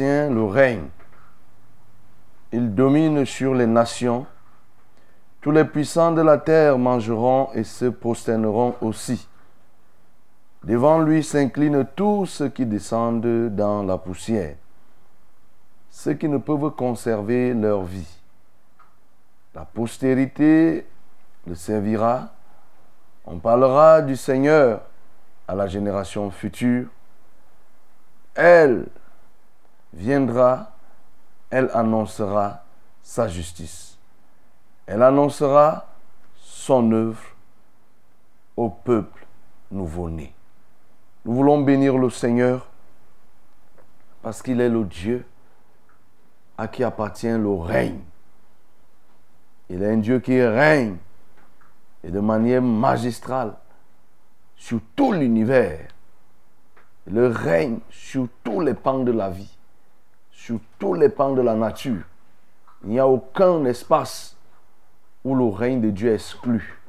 Le règne. Il domine sur les nations. Tous les puissants de la terre mangeront et se prosterneront aussi. Devant lui s'inclinent tous ceux qui descendent dans la poussière, ceux qui ne peuvent conserver leur vie. La postérité le servira. On parlera du Seigneur à la génération future. Elle viendra, elle annoncera sa justice. Elle annoncera son œuvre au peuple nouveau-né. Nous voulons bénir le Seigneur parce qu'il est le Dieu à qui appartient le règne. Il est un Dieu qui règne et de manière magistrale sur tout l'univers. Il règne sur tous les pans de la vie, sur tous les pans de la nature. Il n'y a aucun espace où le règne de Dieu est exclu.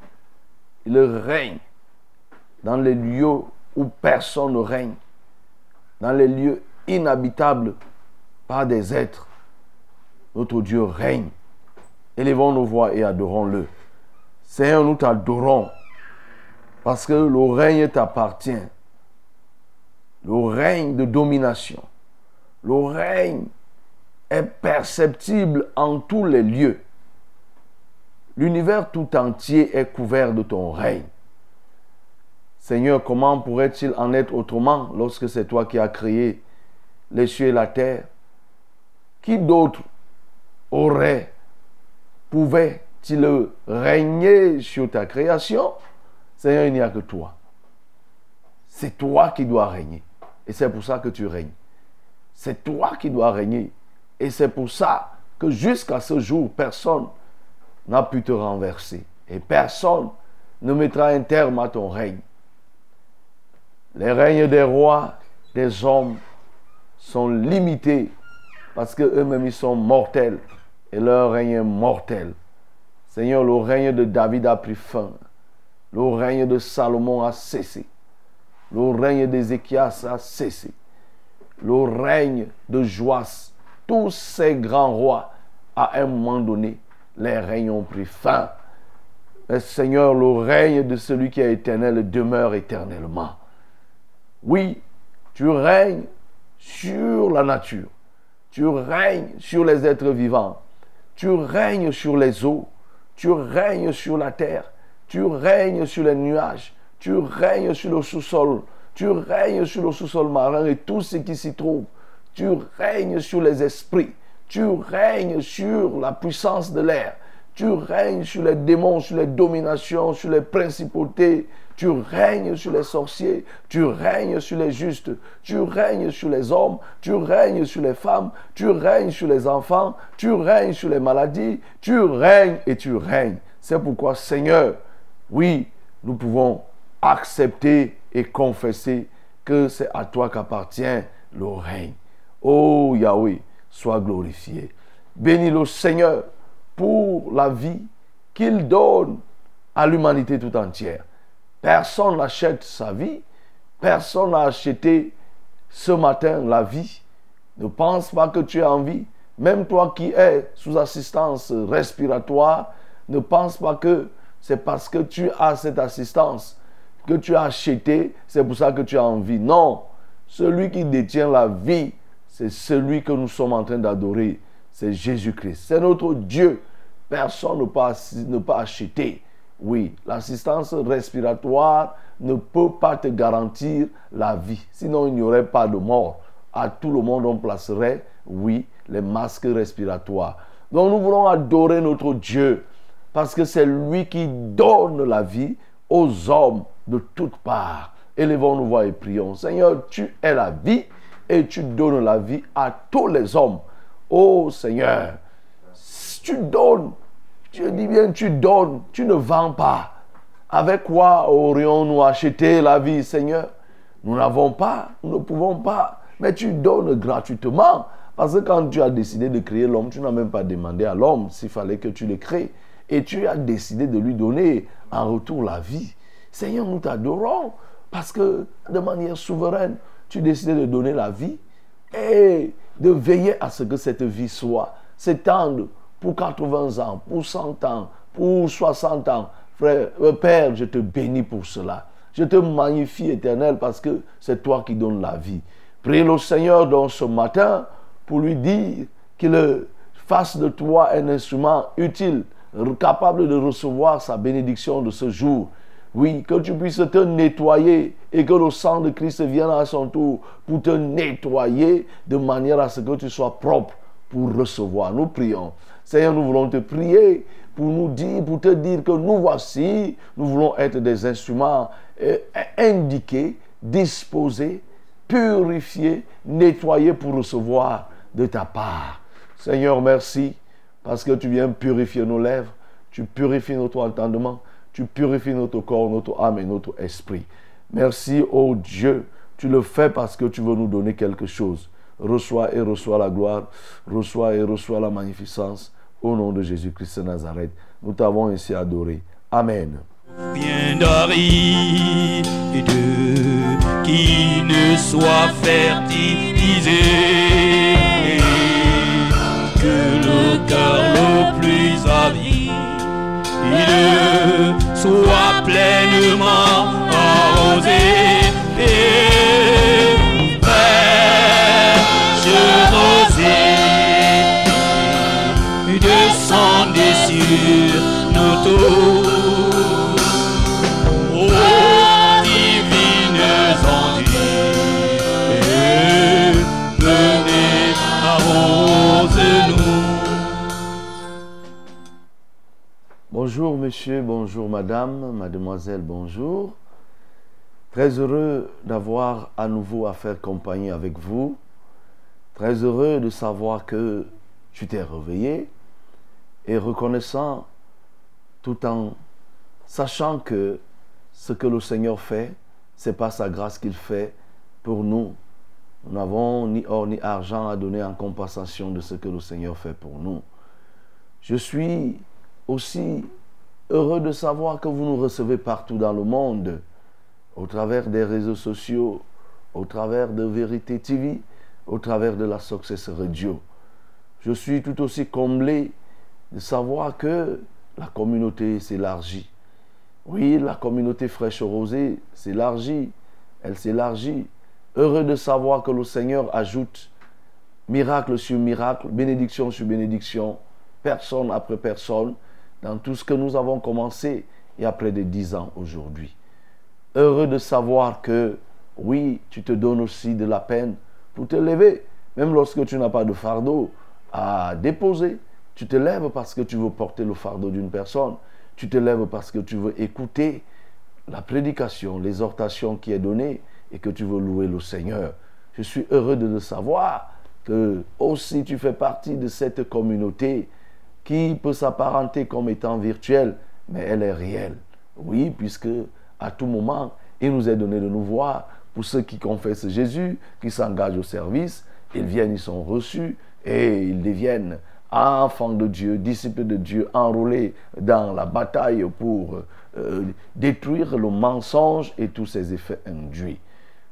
Il règne dans les lieux où personne ne règne, dans les lieux inhabitables par des êtres. Notre Dieu règne. Élevons nos voix et adorons-le. Seigneur, nous t'adorons parce que le règne t'appartient. Le règne de domination. Le règne est perceptible en tous les lieux. L'univers tout entier est couvert de ton règne. Seigneur, comment pourrait-il en être autrement lorsque c'est toi qui as créé les cieux et la terre? Qui d'autre aurait, pouvait-il régner sur ta création? Seigneur, il n'y a que toi. C'est toi qui dois régner. Et c'est pour ça que tu règnes. C'est toi qui dois régner. Et c'est pour ça que jusqu'à ce jour, personne n'a pu te renverser. Et personne ne mettra un terme à ton règne. Les règnes des rois, des hommes sont limités parce qu'eux-mêmes ils sont mortels et leur règne est mortel. Seigneur, le règne de David a pris fin. Le règne de Salomon a cessé. Le règne d'Ézéchias a cessé. Le règne de Joas, tous ces grands rois, à un moment donné, les règnes ont pris fin. Seigneur, le règne de celui qui est éternel demeure éternellement. Oui, tu règnes sur la nature. Tu règnes sur les êtres vivants. Tu règnes sur les eaux. Tu règnes sur la terre. Tu règnes sur les nuages. Tu règnes sur le sous-sol. Tu règnes sur le sous-sol marin et tout ce qui s'y trouve. Tu règnes sur les esprits. Tu règnes sur la puissance de l'air. Tu règnes sur les démons, sur les dominations, sur les principautés. Tu règnes sur les sorciers. Tu règnes sur les justes. Tu règnes sur les hommes. Tu règnes sur les femmes. Tu règnes sur les enfants. Tu règnes sur les maladies. Tu règnes et tu règnes. C'est pourquoi, Seigneur, oui, nous pouvons accepter et confesser que c'est à toi qu'appartient le règne. Oh Yahweh, sois glorifié. Bénis le Seigneur pour la vie qu'il donne à l'humanité tout entière. Personne n'achète sa vie. Personne n'a acheté ce matin la vie. Ne pense pas que tu as envie. Même toi qui es sous assistance respiratoire, ne pense pas que c'est parce que tu as cette assistance que tu as acheté, c'est pour ça que tu as envie. Non, celui qui détient la vie, c'est celui que nous sommes en train d'adorer. C'est Jésus-Christ. C'est notre Dieu. Personne ne peut, ne acheter. Oui, l'assistance respiratoire ne peut pas te garantir la vie. Sinon, il n'y aurait pas de mort. À tout le monde, on placerait, oui, les masques respiratoires. Donc, nous voulons adorer notre Dieu parce que c'est lui qui donne la vie aux hommes de toutes parts. Élevons nos voix et prions. Seigneur, tu es la vie et tu donnes la vie à tous les hommes. Oh Seigneur, tu donnes, je dis bien tu donnes, tu ne vends pas. Avec quoi aurions-nous acheté la vie, Seigneur? Nous n'avons pas, nous ne pouvons pas, mais tu donnes gratuitement. Parce que quand tu as décidé de créer l'homme, tu n'as même pas demandé à l'homme s'il fallait que tu le crées. Et tu as décidé de lui donner en retour la vie. Seigneur, nous t'adorons parce que de manière souveraine, tu décides de donner la vie et de veiller à ce que cette vie soit, s'étende pour 80 ans, pour 100 ans, pour 60 ans. Frère, euh, Père, je te bénis pour cela. Je te magnifie, éternel, parce que c'est toi qui donnes la vie. Prie le Seigneur dans ce matin pour lui dire qu'il fasse de toi un instrument utile, capable de recevoir sa bénédiction de ce jour. Oui, que tu puisses te nettoyer et que le sang de Christ vienne à son tour pour te nettoyer de manière à ce que tu sois propre pour recevoir. Nous prions. Seigneur, nous voulons te prier pour nous dire, pour te dire que nous voici, nous voulons être des instruments euh, indiqués, disposés, purifiés, nettoyés pour recevoir de ta part. Seigneur, merci parce que tu viens purifier nos lèvres, tu purifies notre entendement, tu purifies notre corps, notre âme et notre esprit. Merci, oh Dieu, tu le fais parce que tu veux nous donner quelque chose. Reçois et reçois la gloire, reçois et reçois la magnificence. Au nom de Jésus-Christ de Nazareth, nous t'avons ainsi adoré. Amen. Bien d'Ari qui ne soit fertilisé, que le cœur le plus avide soit pleinement arrosé et fraîche rosée descendez sur nos tours. Monsieur, bonjour madame, mademoiselle, bonjour. Très heureux d'avoir à nouveau à faire compagnie avec vous. Très heureux de savoir que tu t'es réveillé et reconnaissant tout en sachant que ce que le Seigneur fait, c'est pas sa grâce qu'il fait pour nous. Nous n'avons ni or ni argent à donner en compensation de ce que le Seigneur fait pour nous. Je suis aussi heureux de savoir que vous nous recevez partout dans le monde, au travers des réseaux sociaux, au travers de Vérité TV, au travers de la Success Radio. Je suis tout aussi comblé de savoir que la communauté s'élargit. Oui, la communauté fraîche rosée s'élargit, elle s'élargit. Heureux de savoir que le Seigneur ajoute miracle sur miracle, bénédiction sur bénédiction, personne après personne, dans tout ce que nous avons commencé il y a près de 10 ans aujourd'hui. Heureux de savoir que, oui, tu te donnes aussi de la peine pour te lever. Même lorsque tu n'as pas de fardeau à déposer, tu te lèves parce que tu veux porter le fardeau d'une personne. Tu te lèves parce que tu veux écouter la prédication, l'exhortation qui est donnée et que tu veux louer le Seigneur. Je suis heureux de le savoir que aussi tu fais partie de cette communauté qui peut s'apparenter comme étant virtuelle, mais elle est réelle. Oui, puisque à tout moment, il nous est donné de nous voir. Pour ceux qui confessent Jésus, qui s'engagent au service, ils viennent, ils sont reçus et ils deviennent enfants de Dieu, disciples de Dieu, enrôlés dans la bataille pour euh, détruire le mensonge et tous ses effets induits.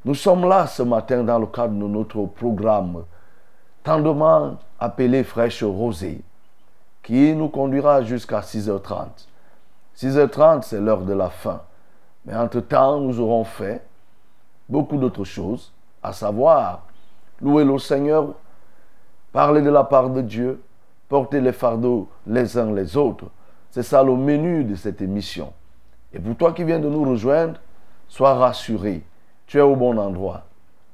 Nous sommes là ce matin dans le cadre de notre programme tendement appelé Fraîche Rosée, qui nous conduira jusqu'à 6h30. 6h30, c'est l'heure de la fin. Mais entre-temps, nous aurons fait beaucoup d'autres choses, à savoir louer le Seigneur, parler de la part de Dieu, porter les fardeaux les uns les autres. C'est ça le menu de cette émission. Et pour toi qui viens de nous rejoindre, sois rassuré. Tu es au bon endroit.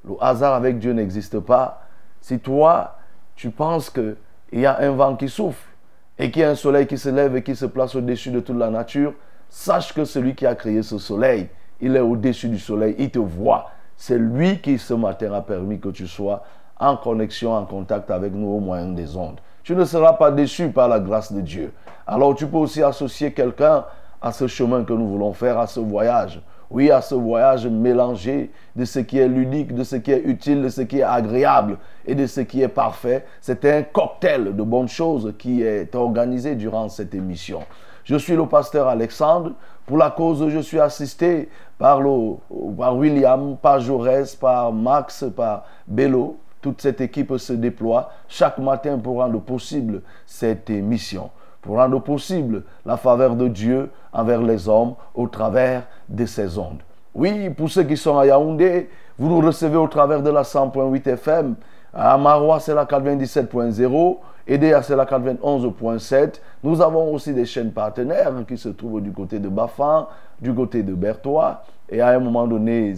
Le hasard avec Dieu n'existe pas. Si toi, tu penses qu'il y a un vent qui souffle et qu'il y a un soleil qui se lève et qui se place au-dessus de toute la nature, sache que celui qui a créé ce soleil, il est au-dessus du soleil, il te voit. C'est lui qui ce matin a permis que tu sois en connexion, en contact avec nous au moyen des ondes. Tu ne seras pas déçu par la grâce de Dieu. Alors tu peux aussi associer quelqu'un à ce chemin que nous voulons faire, à ce voyage. Oui, à ce voyage mélangé de ce qui est ludique, de ce qui est utile, de ce qui est agréable et de ce qui est parfait. C'est un cocktail de bonnes choses qui est organisé durant cette émission. Je suis le pasteur Alexandre. Pour la cause, je suis assisté par, le, par William, par Jaurès, par Max, par Bello. Toute cette équipe se déploie chaque matin pour rendre possible cette émission pour rendre possible la faveur de Dieu envers les hommes au travers de ces ondes. Oui, pour ceux qui sont à Yaoundé, vous nous recevez au travers de la 100.8 FM. À Marois, c'est la 97.0. EDA, c'est la 91.7. Nous avons aussi des chaînes partenaires qui se trouvent du côté de Bafan, du côté de Bertois. Et à un moment donné,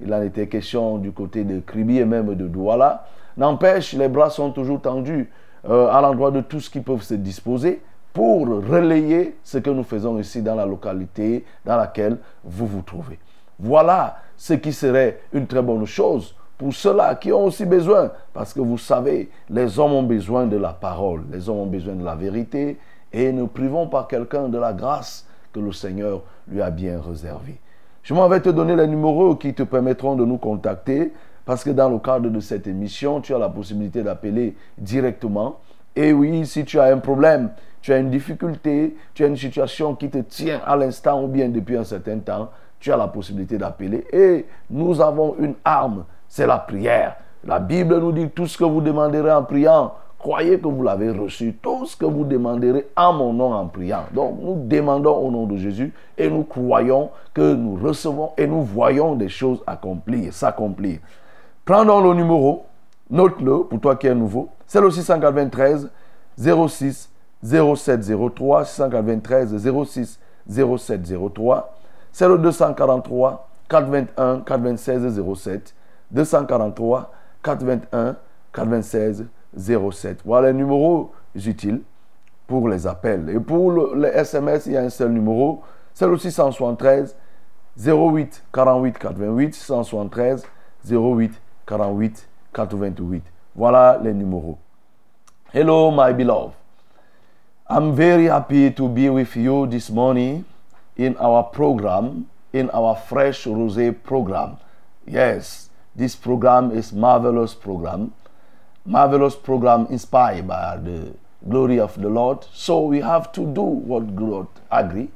il en était question du côté de Kribi et même de Douala. N'empêche, les bras sont toujours tendus euh, à l'endroit de tous qui peuvent se disposer pour relayer ce que nous faisons ici dans la localité dans laquelle vous vous trouvez. Voilà ce qui serait une très bonne chose pour ceux-là qui ont aussi besoin, parce que vous savez, les hommes ont besoin de la parole, les hommes ont besoin de la vérité, et ne privons pas quelqu'un de la grâce que le Seigneur lui a bien réservée. Je m'en vais te donner les numéros qui te permettront de nous contacter parce que dans le cadre de cette émission, tu as la possibilité d'appeler directement. Et oui, si tu as un problème, tu as une difficulté, tu as une situation qui te tient à l'instant ou bien depuis un certain temps, tu as la possibilité d'appeler. Et nous avons une arme, c'est la prière. La Bible nous dit tout ce que vous demanderez en priant, croyez que vous l'avez reçu. Tout ce que vous demanderez en mon nom en priant. Donc nous demandons au nom de Jésus et nous croyons que nous recevons et nous voyons des choses accomplir, s'accomplir. Prenons le numéro, note-le pour toi qui es nouveau. C'est le 693 06 0703, 693 06 0703. C'est le 243 421 426 07. 243 421 426 07. Voilà les numéros utiles pour les appels. Et pour les SMS, il y a un seul numéro. C'est le 673 08 48 88 673 08 48 88. Voilà les numéros. Hello, my beloved. I'm very happy to be with you this morning in our program, in our Fresh Rosé program. Yes, this program is marvelous program. Marvelous program inspired by the glory of the Lord. So we have to do what God agree.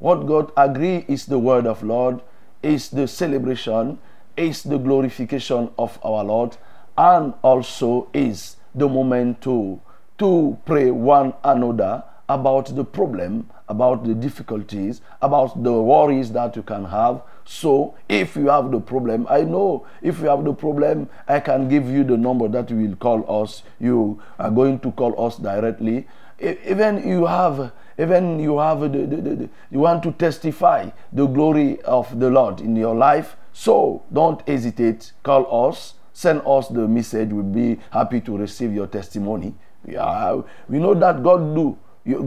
What God agree is the word of Lord, is the celebration, is the glorification of our Lord and also is the moment to, to pray one another about the problem, about the difficulties, about the worries that you can have. So, if you have the problem, I know if you have the problem, I can give you the number that you will call us. You are going to call us directly. Even you have even you have the, the, the, you want to testify the glory of the Lord in your life. So don't hesitate. Call us. Send us the message. We'll be happy to receive your testimony. Yeah, we know that God do.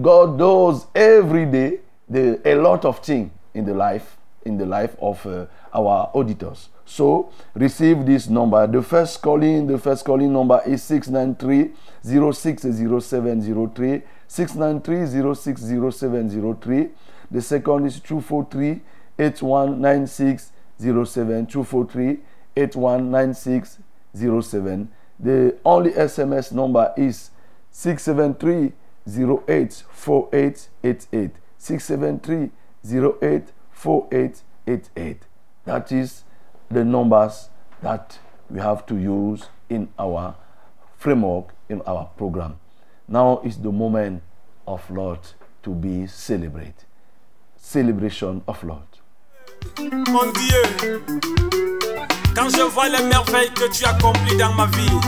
God does every day the, a lot of things in the life in the life of uh, our auditors. So receive this number. The first calling, the first calling number is 693 060703 693 060703. The second is 243 819607 243 819607. The only SMS number is 673 084888 673 084888 that is the numbers that we have to use in our framework in our program. Now is the moment of lord to be celebrated. Celebration of lord Mon Dieu, quand je vois les merveilles que tu accomplis dans ma vie,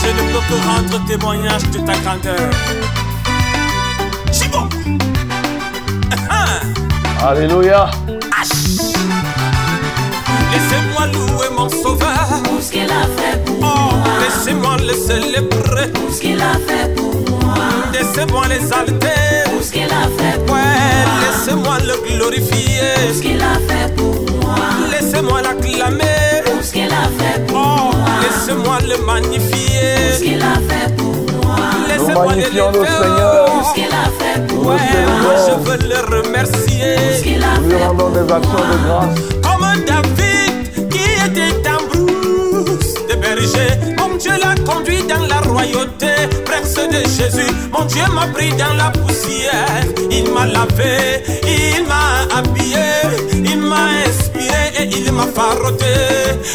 je ne peux que rendre témoignage de ta grandeur. Chibo! alléluia Laissez-moi louer mon sauveur. Tout ce qu'il a fait pour Oh, laissez-moi le célébrer. tout ce qu'il a fait pour moi, Laissez-moi l'exalter. tout ce qu'il a fait pour Ouais, laissez-moi le glorifier. tout ce qu'il a fait pour moi, Laissez-moi l'acclamer. tout ce qu'il a fait pour Oh, moi, laissez-moi le tout ce magnifier. qu'il a fait pour moi, Laissez-moi le. Seigneur. tout ce qu'il a fait pour moi, Ouais, moi je veux le tout ce remercier. qu'il a nous lui fait rendons des actions de grâce Comme David qui était Mon Dieu l'a conduit dans la royauté, prince de Jésus. Mon Dieu m'a pris dans la poussière. Il m'a lavé, il m'a habillé, il m'a inspiré et il m'a faroté.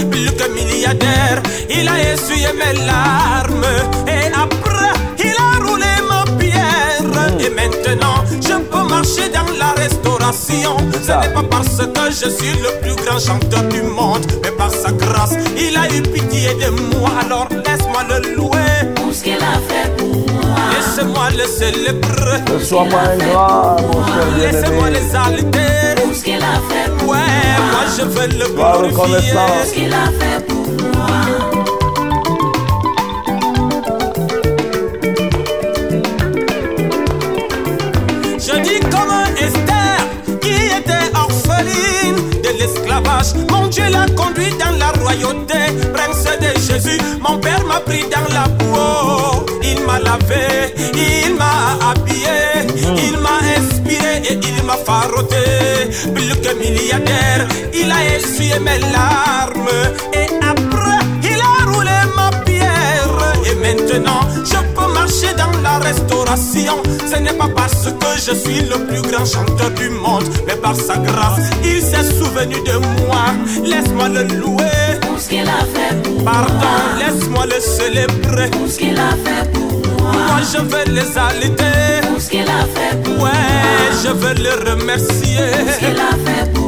Plus que milliardaire, il a essuyé mes larmes. Et après, il a roulé ma pierre. Et maintenant, je peux marcher dans la Ce n'est pas parce que je suis le plus grand chanteur du monde, mais par sa grâce, il a eu pitié de moi. Alors laisse-moi le louer, tout ce qu'il a fait pour moi, laisse-moi le célébrer, ne sois pas ingrat mon cher laissez-moi bien-aimé l'exalter. tout ce qu'il a fait pour Ouais, moi? je veux le reconnaissant. tout ce glorifier. qu'il a fait pour moi, Dieu l'a conduit dans la royauté, prince de Jésus. Mon père m'a pris dans la boue. Il m'a lavé, il m'a habillé, il m'a inspiré et il m'a faroté. Plus que milliardaire, il a essuyé mes larmes. Et après, il a roulé ma pierre. Et maintenant, marcher dans la restauration. Ce n'est pas parce que je suis le plus grand chanteur du monde, mais par sa grâce, il s'est souvenu de moi. Laisse-moi le louer. tout ce qu'il a fait pour moi, Pardon, laisse-moi le célébrer. tout ce qu'il a fait pour moi, Moi, je veux les aliter. tout ce qu'il a fait pour moi, Ouais, je veux le tout ce remercier. qu'il a fait pour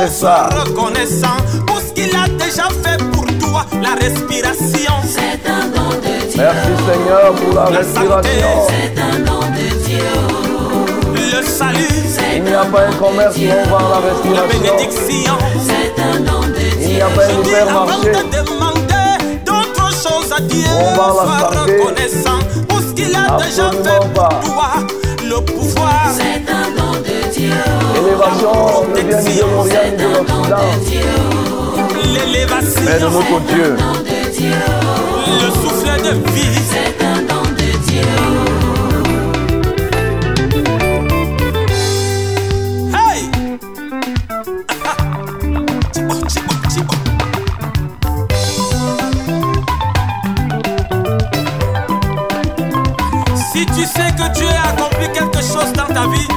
C'est ça. sois reconnaissant pour ce qu'il a déjà fait pour toi, la respiration. C'est un don de Dieu, merci Seigneur pour la La respiration c'est un don de Dieu, Le salut, c'est il n'y a un pas un commerce Dieu, on vend la bénédiction. c'est un don de il n'y Dieu, a pas un Je dis avant hypermarché de demander d'autres choses à Dieu, On va la santé. reconnaissant pour ce qu'il a déjà fait pas. pour toi, le pouvoir. c'est un don de Dieu, l'élévation ne vient ni de l'Orient ni de c'est un don l'Occident de Dieu, mais de l'élévation, notre Dieu don de Dieu, le souffle de vie. c'est un don de Dieu. Si tu sais que Dieu a accompli quelque chose dans ta vie,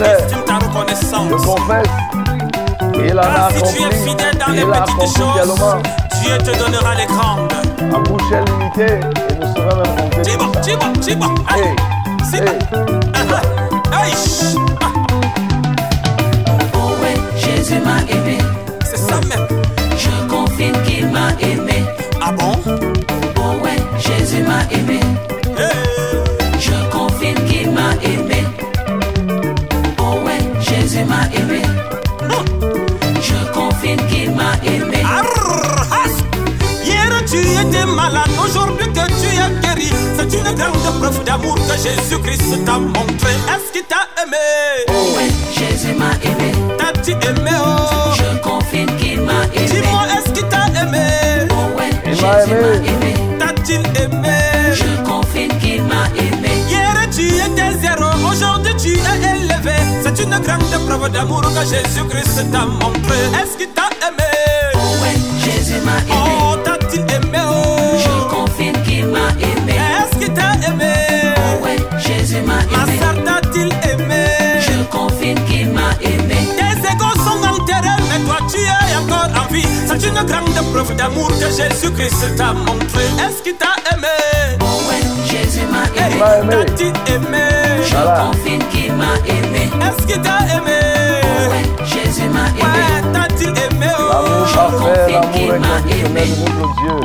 Je confesse il en a Car si tu accompli es fidèle dans les il a petites accompli choses, Dieu te donnera les grandes. à bouche limitée et ne saurait même ça. chibo, chibo. Hey, Hey, c'est hey. Hey, shh. Ah. Jésus m'a aimé. C'est ça même. Je confirme qu'il m'a aimé. C'est une grande preuve d'amour que Jésus-Christ t'a montré. Est-ce qu'il t'a aimé? Oh ouais, Jésus m'a aimé. T'as-tu aimé oh Je confirme qu'il m'a aimé. Dis-moi, est-ce qu'il t'a aimé? Oh Il Jésus m'a aimé. aimé. T'a-t-il aimé? Je confirme qu'il m'a aimé. Hier tu étais zéro, aujourd'hui tu es élevé. C'est une grande preuve d'amour que Jésus-Christ t'a montré. Est-ce qu'il t'a aimé? Oh ouais, Jésus m'a aimé. Oh, une grande preuve d'amour que Jésus-Christ t'a montré. Est-ce qu'il t'a aimé? Oh ouais, Jésus m'a Hey, aimé. m'a aimé. T'a-t-il aimé Je Voilà. confirme qu'il m'a aimé. Est-ce qu'il t'a aimé? Oh ouais, Jésus m'a aimé. Ouais, t'a-t-il aimé? L'amour oh parfait, l'amour inconditionnel de Dieu.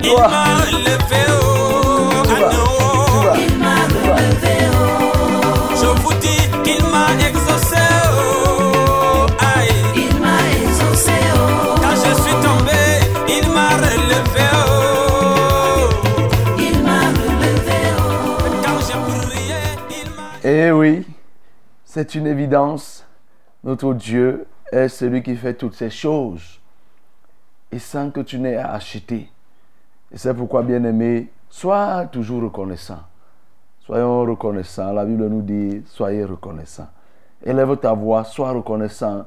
Il m'a relevé, oh, Tu vas. non. Tu vas. Il m'a relevé. Oh. Je vous dis, il m'a exaucé, oh, aïe. Il m'a exaucé. Quand je suis tombé, il m'a relevé. Il m'a relevé. Quand j'ai prié, il m'a... Eh oui, c'est une évidence. Notre Dieu est celui qui fait toutes ces choses. Et sans que tu n'aies à acheter. Et c'est pourquoi, bien-aimé, sois toujours reconnaissant. Soyons reconnaissants. La Bible nous dit, soyez reconnaissants. Élève ta voix, sois reconnaissant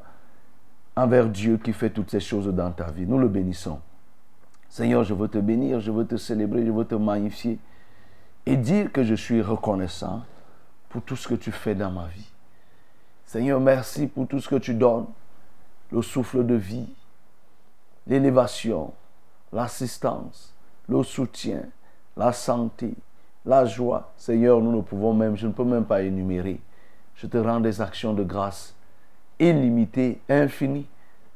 envers Dieu qui fait toutes ces choses dans ta vie. Nous le bénissons. Seigneur, je veux te bénir, je veux te célébrer, je veux te magnifier et dire que je suis reconnaissant pour tout ce que tu fais dans ma vie. Seigneur, merci pour tout ce que tu donnes, le souffle de vie, l'élévation, l'assistance, le soutien, la santé, la joie. Seigneur, nous ne pouvons même, je ne peux même pas énumérer. Je te rends des actions de grâce illimitées, infinies,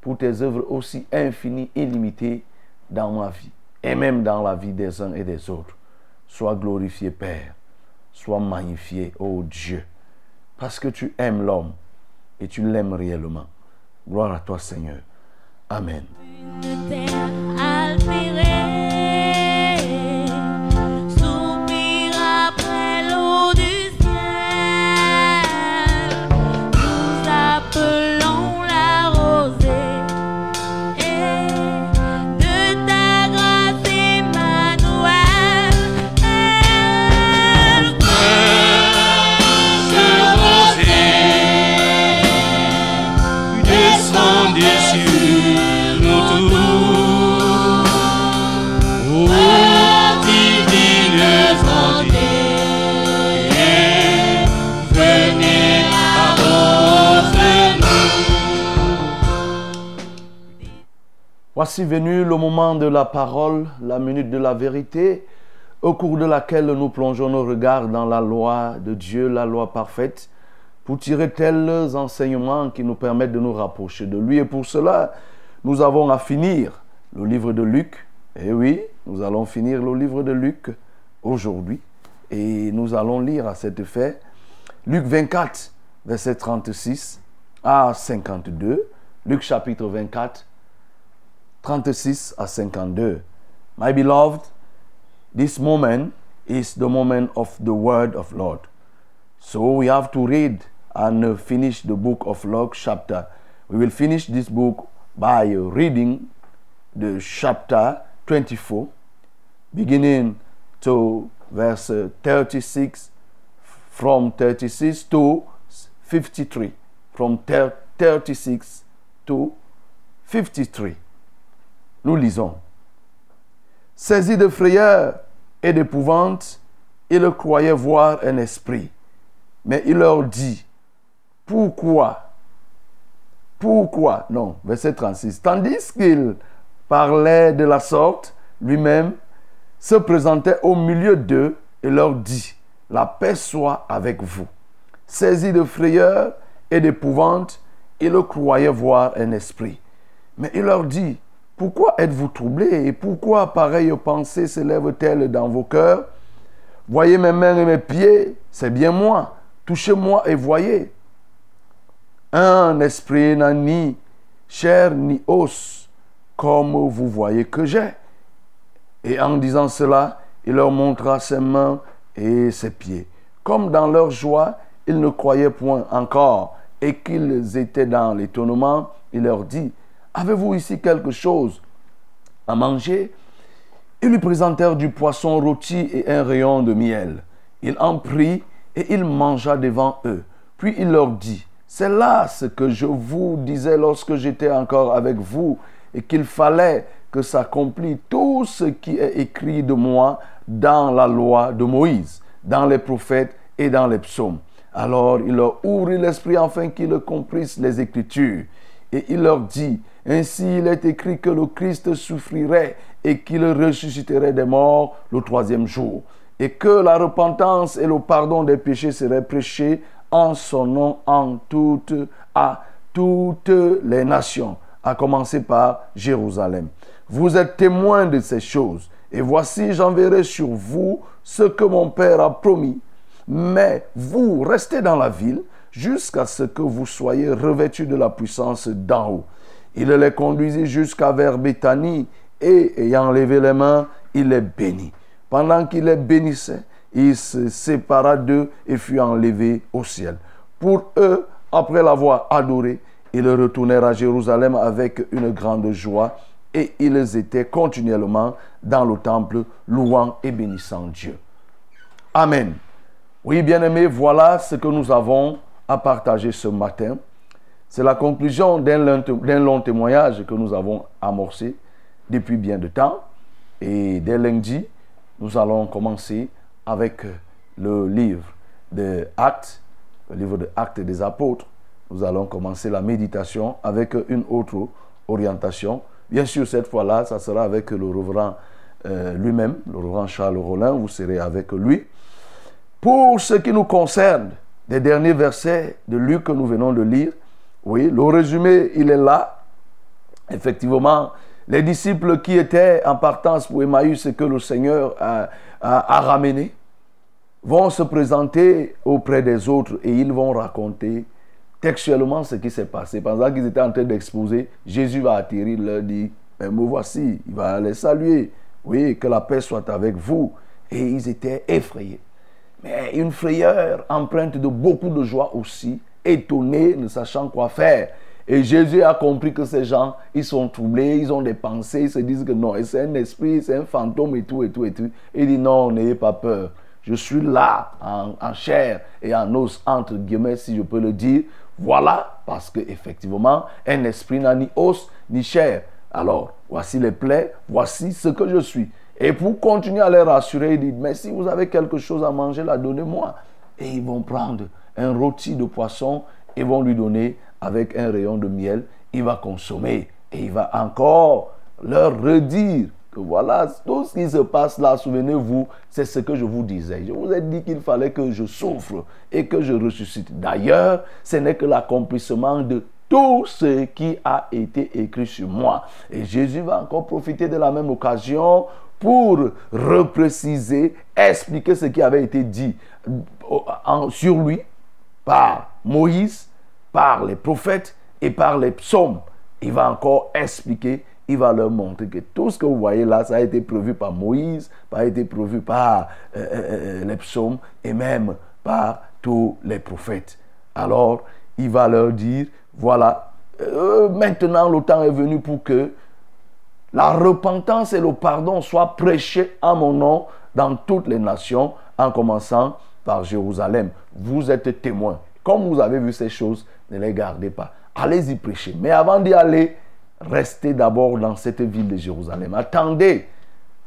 pour tes œuvres aussi infinies, illimitées dans ma vie et même dans la vie des uns et des autres. Sois glorifié, Père. Sois magnifié, ô Dieu, parce que tu aimes l'homme et tu l'aimes réellement. Gloire à toi, Seigneur. Amen. Voici venu le moment de la parole, la minute de la vérité, au cours de laquelle nous plongeons nos regards dans la loi de Dieu, la loi parfaite, pour tirer tels enseignements qui nous permettent de nous rapprocher de lui. Et pour cela, nous avons à finir le livre de Luc. Et oui, nous allons finir le livre de Luc aujourd'hui. Et nous allons lire à cet effet Luc 24, verset 36 à 52. Luc chapitre 24, 36 à 52. My beloved, this moment is the moment of the word of Lord. So we have to read and uh, finish the book of Luke chapter. We will finish this book by uh, reading the chapter 24, beginning to verse uh, 36, from 36 to 53. From 36 to 53. Nous lisons. Saisi de frayeur et d'épouvante, il croyait voir un esprit. Mais il leur dit, pourquoi? Pourquoi? Non, verset 36. Tandis qu'il parlait de la sorte, lui-même se présentait au milieu d'eux et leur dit, la paix soit avec vous. Saisi de frayeur et d'épouvante, il croyait voir un esprit. Mais il leur dit, pourquoi êtes-vous troublés et pourquoi pareille pensée s'élève-t-elle dans vos cœurs? Voyez mes mains et mes pieds, c'est bien moi. Touchez-moi et voyez. Un esprit n'a ni chair ni os, comme vous voyez que j'ai. Et en disant cela, il leur montra ses mains et ses pieds. Comme dans leur joie, ils ne croyaient point encore et qu'ils étaient dans l'étonnement, il leur dit, Avez-vous ici quelque chose à manger? Ils lui présentèrent du poisson rôti et un rayon de miel. Il en prit et il mangea devant eux. Puis il leur dit, c'est là ce que je vous disais lorsque j'étais encore avec vous, et qu'il fallait que s'accomplisse tout ce qui est écrit de moi dans la loi de Moïse, dans les prophètes et dans les psaumes. Alors il leur ouvrit l'esprit afin qu'ils comprissent les Écritures. Et il leur dit, ainsi il est écrit que le Christ souffrirait et qu'il ressusciterait des morts le troisième jour. Et que la repentance et le pardon des péchés seraient prêchés en son nom en toutes, à toutes les nations, à commencer par Jérusalem. Vous êtes témoins de ces choses. Et voici, j'enverrai sur vous ce que mon Père a promis. Mais vous restez dans la ville jusqu'à ce que vous soyez revêtus de la puissance d'en haut. Il les conduisit jusqu'à vers Béthanie et ayant levé les mains, il les bénit. Pendant qu'il les bénissait, il se sépara d'eux et fut enlevé au ciel. Pour eux, après l'avoir adoré, ils retournèrent à Jérusalem avec une grande joie et ils étaient continuellement dans le temple louant et bénissant Dieu. Amen. Oui, bien-aimés, voilà ce que nous avons à partager ce matin. C'est la conclusion d'un long, témoignage que nous avons amorcé depuis bien de temps. Et dès lundi, nous allons commencer avec le livre de Actes, le livre de Actes des Apôtres. Nous allons commencer la méditation avec une autre orientation. Bien sûr, cette fois-là, ça sera avec le reverend euh, lui-même, le reverend Charles Rollin. Vous serez avec lui. Pour ce qui nous concerne, des derniers versets de Luc que nous venons de lire, oui, le résumé, il est là. Effectivement, les disciples qui étaient en partance pour Emmaüs et que le Seigneur a, ramené vont se présenter auprès des autres et ils vont raconter textuellement ce qui s'est passé. Pendant qu'ils étaient en train d'exposer, Jésus va atterrir, leur dit, mais me voici, il va les saluer. Oui, que la paix soit avec vous. Et ils étaient effrayés. Mais une frayeur empreinte de beaucoup de joie aussi, étonnés, ne sachant quoi faire. Et Jésus a compris que ces gens, ils sont troublés, ils ont des pensées, ils se disent que non, c'est un esprit, c'est un fantôme et tout, et tout, et tout. Il dit non, n'ayez pas peur. Je suis là, en, en, chair et en os, entre guillemets, si je peux le dire. Voilà, parce qu'effectivement, un esprit n'a ni os ni chair. Alors, voici les plaies, voici ce que je suis. Et pour continuer à les rassurer, il dit, mais si vous avez quelque chose à manger, là, donnez-moi. Et ils vont prendre un rôti de poisson et vont lui donner avec un rayon de miel. Il va consommer et il va encore leur redire que voilà, tout ce qui se passe là, souvenez-vous, c'est ce que je vous disais. Je vous ai dit qu'il fallait que je souffre et que je ressuscite. D'ailleurs, ce n'est que l'accomplissement de tout ce qui a été écrit sur moi. Et Jésus va encore profiter de la même occasion pour repréciser, expliquer ce qui avait été dit en- sur lui par Moïse, par les prophètes et par les psaumes. Il va encore expliquer, il va leur montrer que tout ce que vous voyez là, ça a été prévu par Moïse, ça a été prévu par euh, euh, euh, les psaumes et même par tous les prophètes. Alors, il va leur dire, voilà, maintenant le temps est venu pour que la repentance et le pardon soient prêchés à mon nom dans toutes les nations, en commençant par Jérusalem. Vous êtes témoins. Comme vous avez vu ces choses, ne les gardez pas. Allez-y prêcher. Mais avant d'y aller, restez d'abord dans cette ville de Jérusalem. Attendez.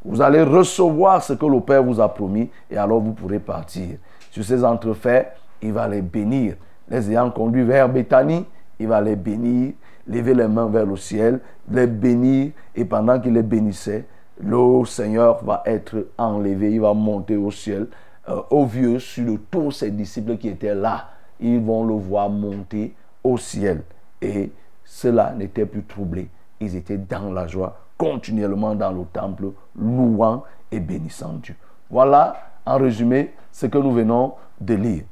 Vous allez recevoir ce que le Père vous a promis et alors vous pourrez partir. Sur ces entrefaits, il va les bénir. Les ayant conduits vers Béthanie, il va les bénir, lever les mains vers le ciel, les bénir et pendant qu'il les bénissait, le Seigneur va être enlevé, il va monter au ciel. Euh, vieux, sur le- tous ses disciples qui étaient là, ils vont le voir monter au ciel. Et cela n'était plus troublé. Ils étaient dans la joie, continuellement dans le temple, louant et bénissant Dieu. Voilà, en résumé, ce que nous venons de lire.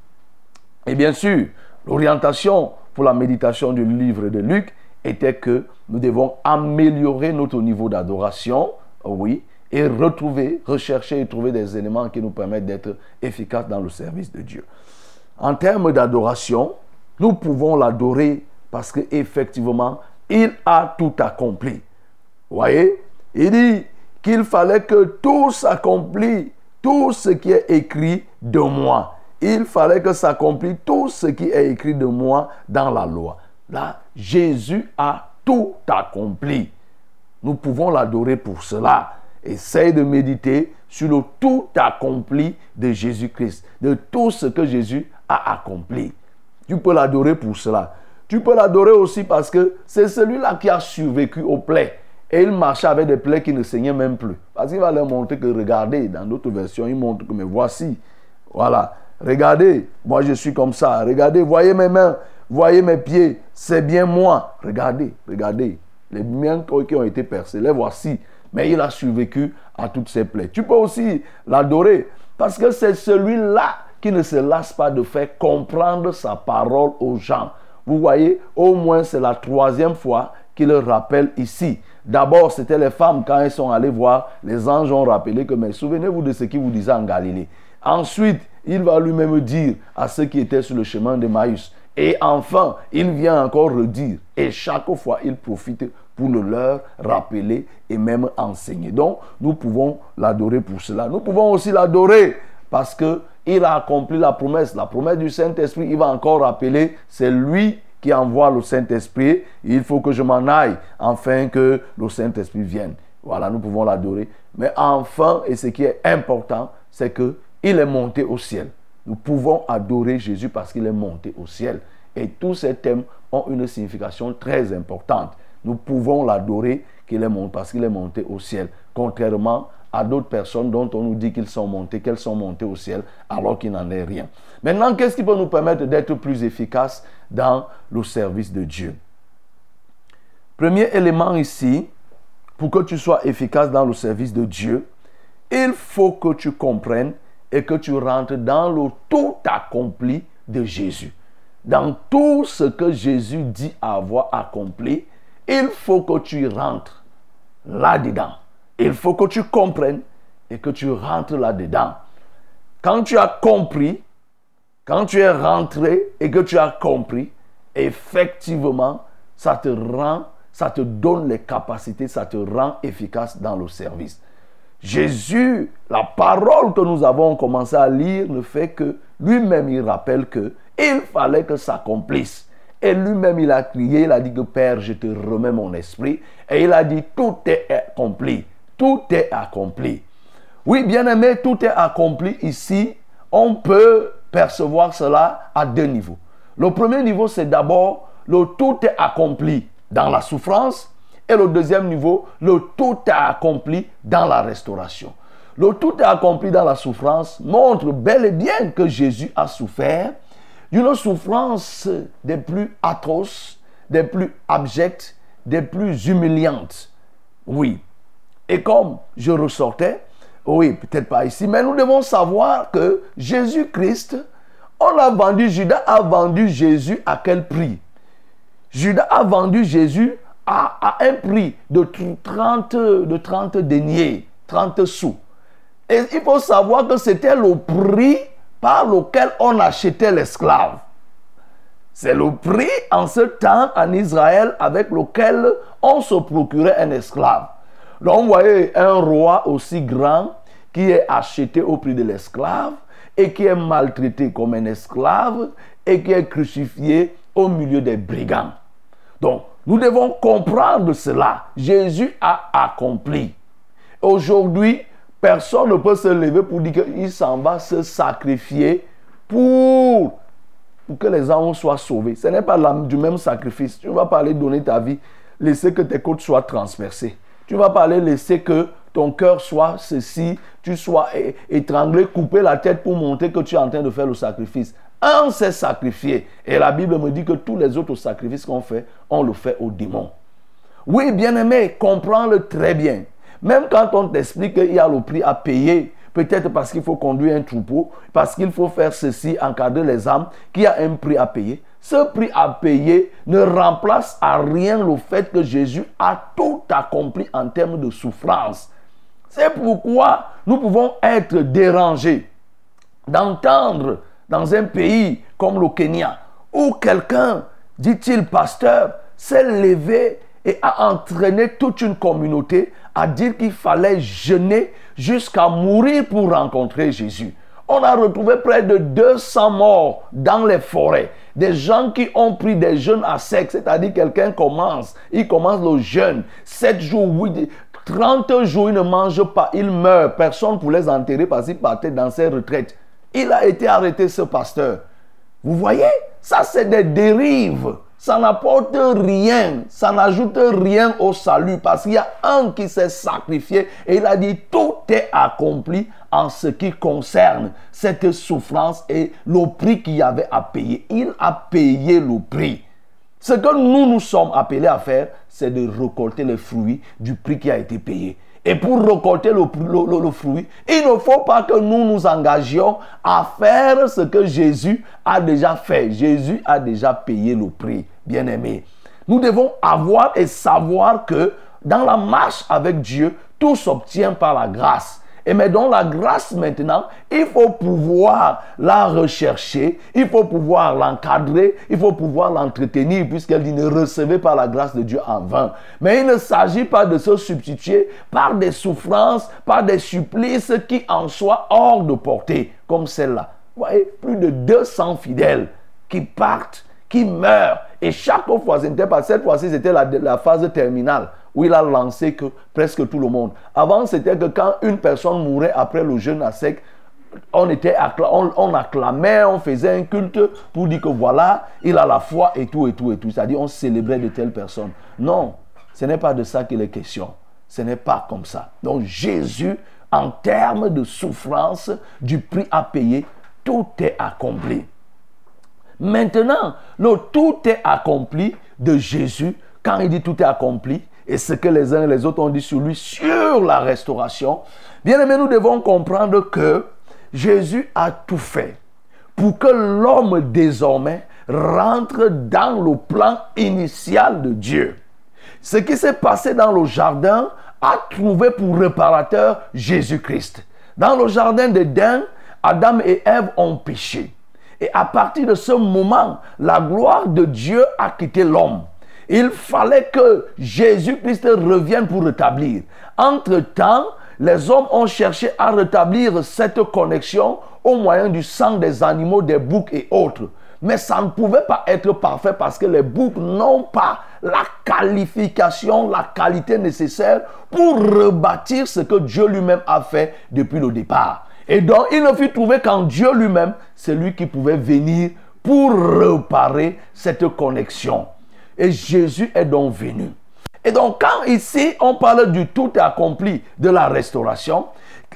Et bien sûr, l'orientation pour la méditation du livre de Luc était que nous devons améliorer notre niveau d'adoration, oui, et retrouver, rechercher et trouver des éléments qui nous permettent d'être efficaces dans le service de Dieu. En termes d'adoration, nous pouvons l'adorer parce qu'effectivement, il a tout accompli. Vous voyez? Il dit qu'il fallait que tout s'accomplisse, tout ce qui est écrit de moi. Il fallait que s'accomplisse tout ce qui est écrit de moi dans la loi. Là, Jésus a tout accompli. Nous pouvons l'adorer pour cela. Essaye de méditer sur le tout accompli de Jésus-Christ, de tout ce que Jésus a accompli. Tu peux l'adorer pour cela. Tu peux l'adorer aussi parce que c'est celui-là qui a survécu aux plaies. Et il marchait avec des plaies qui ne saignaient même plus. Parce qu'il va leur montrer que, regardez, dans d'autres versions, il montre que, mais voici, voilà, regardez, moi je suis comme ça. Regardez, voyez mes mains, voyez mes pieds, c'est bien moi. Regardez, regardez, les miens qui ont été percés, les voici. Mais il a survécu à toutes ces plaies. Tu peux aussi l'adorer parce que c'est celui-là qui ne se lasse pas de faire comprendre sa parole aux gens. Vous voyez, au moins c'est la troisième fois qu'il le rappelle ici. D'abord, c'était les femmes quand elles sont allées voir, les anges ont rappelé que, mais souvenez-vous de ce qu'il vous disait en Galilée. Ensuite, il va lui-même dire à ceux qui étaient sur le chemin de Maïs. Et enfin, il vient encore redire. Et chaque fois, il profite pour le leur rappeler et même enseigner. Donc, nous pouvons l'adorer pour cela. Nous pouvons aussi l'adorer parce que il a accompli la promesse. La promesse du Saint-Esprit, il va encore rappeler, c'est lui qui envoie le Saint-Esprit. Il faut que je m'en aille afin que le Saint-Esprit vienne. Voilà, nous pouvons l'adorer. Mais enfin, et ce qui est important, c'est que il est monté au ciel. Nous pouvons adorer Jésus parce qu'il est monté au ciel. Et tous ces thèmes ont une signification très importante. Nous pouvons l'adorer qu'il est monté parce qu'il est monté au ciel. Contrairement à d'autres personnes dont on nous dit qu'ils sont montés, qu'elles sont montées au ciel, alors qu'il n'en est rien. Maintenant, qu'est-ce qui peut nous permettre d'être plus efficaces dans le service de Dieu? Premier élément ici, pour que tu sois efficace dans le service de Dieu, il faut que tu comprennes et que tu rentres dans le tout accompli de Jésus. Dans tout ce que Jésus dit avoir accompli, il faut que tu rentres là-dedans. Il faut que tu comprennes et que tu rentres là-dedans. Quand tu as compris, quand tu es rentré et que tu as compris, effectivement, ça te rend, ça te donne les capacités, ça te rend efficace dans le service. Jésus, la parole que nous avons commencé à lire ne fait que lui-même il rappelle que il fallait que ça s'accomplisse. Et lui-même il a crié, il a dit que Père, je te remets mon esprit. Et il a dit tout est accompli. Tout est accompli. Oui, bien aimé, tout est accompli ici. On peut percevoir cela à deux niveaux. Le premier niveau, c'est d'abord le tout est accompli dans la souffrance Et le deuxième niveau, le tout est accompli dans la restauration. Le tout est accompli dans la souffrance montre bel et bien que Jésus a souffert d'une souffrance des plus atroces, des plus abjectes, des plus humiliantes. Oui. Et comme je ressortais, oui, peut-être pas ici, mais nous devons savoir que Jésus-Christ, on a vendu, Judas a vendu Jésus à quel prix? Judas a vendu Jésus à, un prix de 30, de 30 deniers, 30 sous. Et il faut savoir que c'était le prix par lequel on achetait l'esclave. C'est le prix en ce temps en Israël avec lequel on se procurait un esclave. Donc, vous voyez un roi aussi grand qui est acheté au prix de l'esclave et qui est maltraité comme un esclave et qui est crucifié au milieu des brigands. Donc, nous devons comprendre cela. Jésus a accompli. Aujourd'hui, personne ne peut se lever pour dire qu'il s'en va se sacrifier pour, que les hommes soient sauvés. Ce n'est pas du même sacrifice. Tu ne vas pas aller donner ta vie, laisser que tes côtes soient transpercées. Tu ne vas pas aller laisser que ton cœur soit ceci, tu sois étranglé, couper la tête pour montrer que tu es en train de faire le sacrifice. Un s'est sacrifié. Et la Bible me dit que tous les autres sacrifices qu'on fait, on le fait aux démons. Oui, bien-aimé, comprends-le très bien. Même quand on t'explique qu'il y a le prix à payer, peut-être parce qu'il faut conduire un troupeau, parce qu'il faut faire ceci, encadrer les âmes, qu'il y a un prix à payer. Ce prix à payer ne remplace à rien le fait que Jésus a tout accompli en termes de souffrance. C'est pourquoi nous pouvons être dérangés d'entendre dans un pays comme le Kenya, où quelqu'un, dit-il pasteur, s'est levé et a entraîné toute une communauté à dire qu'il fallait jeûner jusqu'à mourir pour rencontrer Jésus. On a retrouvé près de 200 morts dans les forêts. Des gens qui ont pris des jeûnes à sec, c'est-à-dire quelqu'un commence, il commence le jeûne, 7 jours, 8, 30 jours, il ne mange pas, il meurt. Personne pour les enterrer parce qu'il partait dans ses retraites. Il a été arrêté, ce pasteur. Vous voyez, ça c'est des dérives. Ça n'apporte rien, ça n'ajoute rien au salut parce qu'il y a un qui s'est sacrifié et il a dit tout est accompli en ce qui concerne cette souffrance et le prix qu'il y avait à payer. Il a payé le prix. Ce que nous nous sommes appelés à faire, c'est de récolter les fruits du prix qui a été payé. Et pour récolter le, le- fruit, il ne faut pas que nous nous engagions à faire ce que Jésus a déjà fait. Jésus a déjà payé le prix, bien aimé. Nous devons avoir et savoir que dans la marche avec Dieu, tout s'obtient par la grâce. Et mais dans la grâce maintenant, il faut pouvoir la rechercher, il faut pouvoir l'encadrer, il faut pouvoir l'entretenir, puisqu'elle dit ne recevez pas la grâce de Dieu en vain. Mais il ne s'agit pas de se substituer par des souffrances, par des supplices qui en soient hors de portée, comme celle-là. Vous voyez, plus de 200 fidèles qui partent, qui meurent. Et chaque fois, cette fois-ci, c'était la phase terminale où il a lancé que presque tout le monde. Avant, c'était que quand une personne mourait après le jeûne à sec, on, était on acclamait, on faisait un culte pour dire que voilà, il a la foi et tout et tout et tout. C'est-à-dire, on célébrait de telles personnes. Non, ce n'est pas de ça qu'il est question. Ce n'est pas comme ça. Donc, Jésus, en termes de souffrance, du prix à payer, tout est accompli. Maintenant, le tout est accompli de Jésus. Quand il dit tout est accompli, et ce que les uns et les autres ont dit sur lui, sur la restauration, bien aimé, nous devons comprendre que Jésus a tout fait pour que l'homme désormais rentre dans le plan initial de Dieu. Ce qui s'est passé dans le jardin a trouvé pour réparateur Jésus-Christ. Dans le jardin d'Éden, Adam et Ève ont péché. Et à partir de ce moment, la gloire de Dieu a quitté l'homme. Il fallait que Jésus-Christ revienne pour rétablir. Entre-temps, les hommes ont cherché à rétablir cette connexion au moyen du sang des animaux, des boucs et autres. Mais ça ne pouvait pas être parfait parce que les boucs n'ont pas la qualification, la qualité nécessaire pour rebâtir ce que Dieu lui-même a fait depuis le départ. Et donc, il ne fut trouvé qu'en Dieu lui-même, c'est lui qui pouvait venir pour réparer cette connexion. Et Jésus est donc venu. Et donc, quand ici, on parle du tout accompli de la restauration,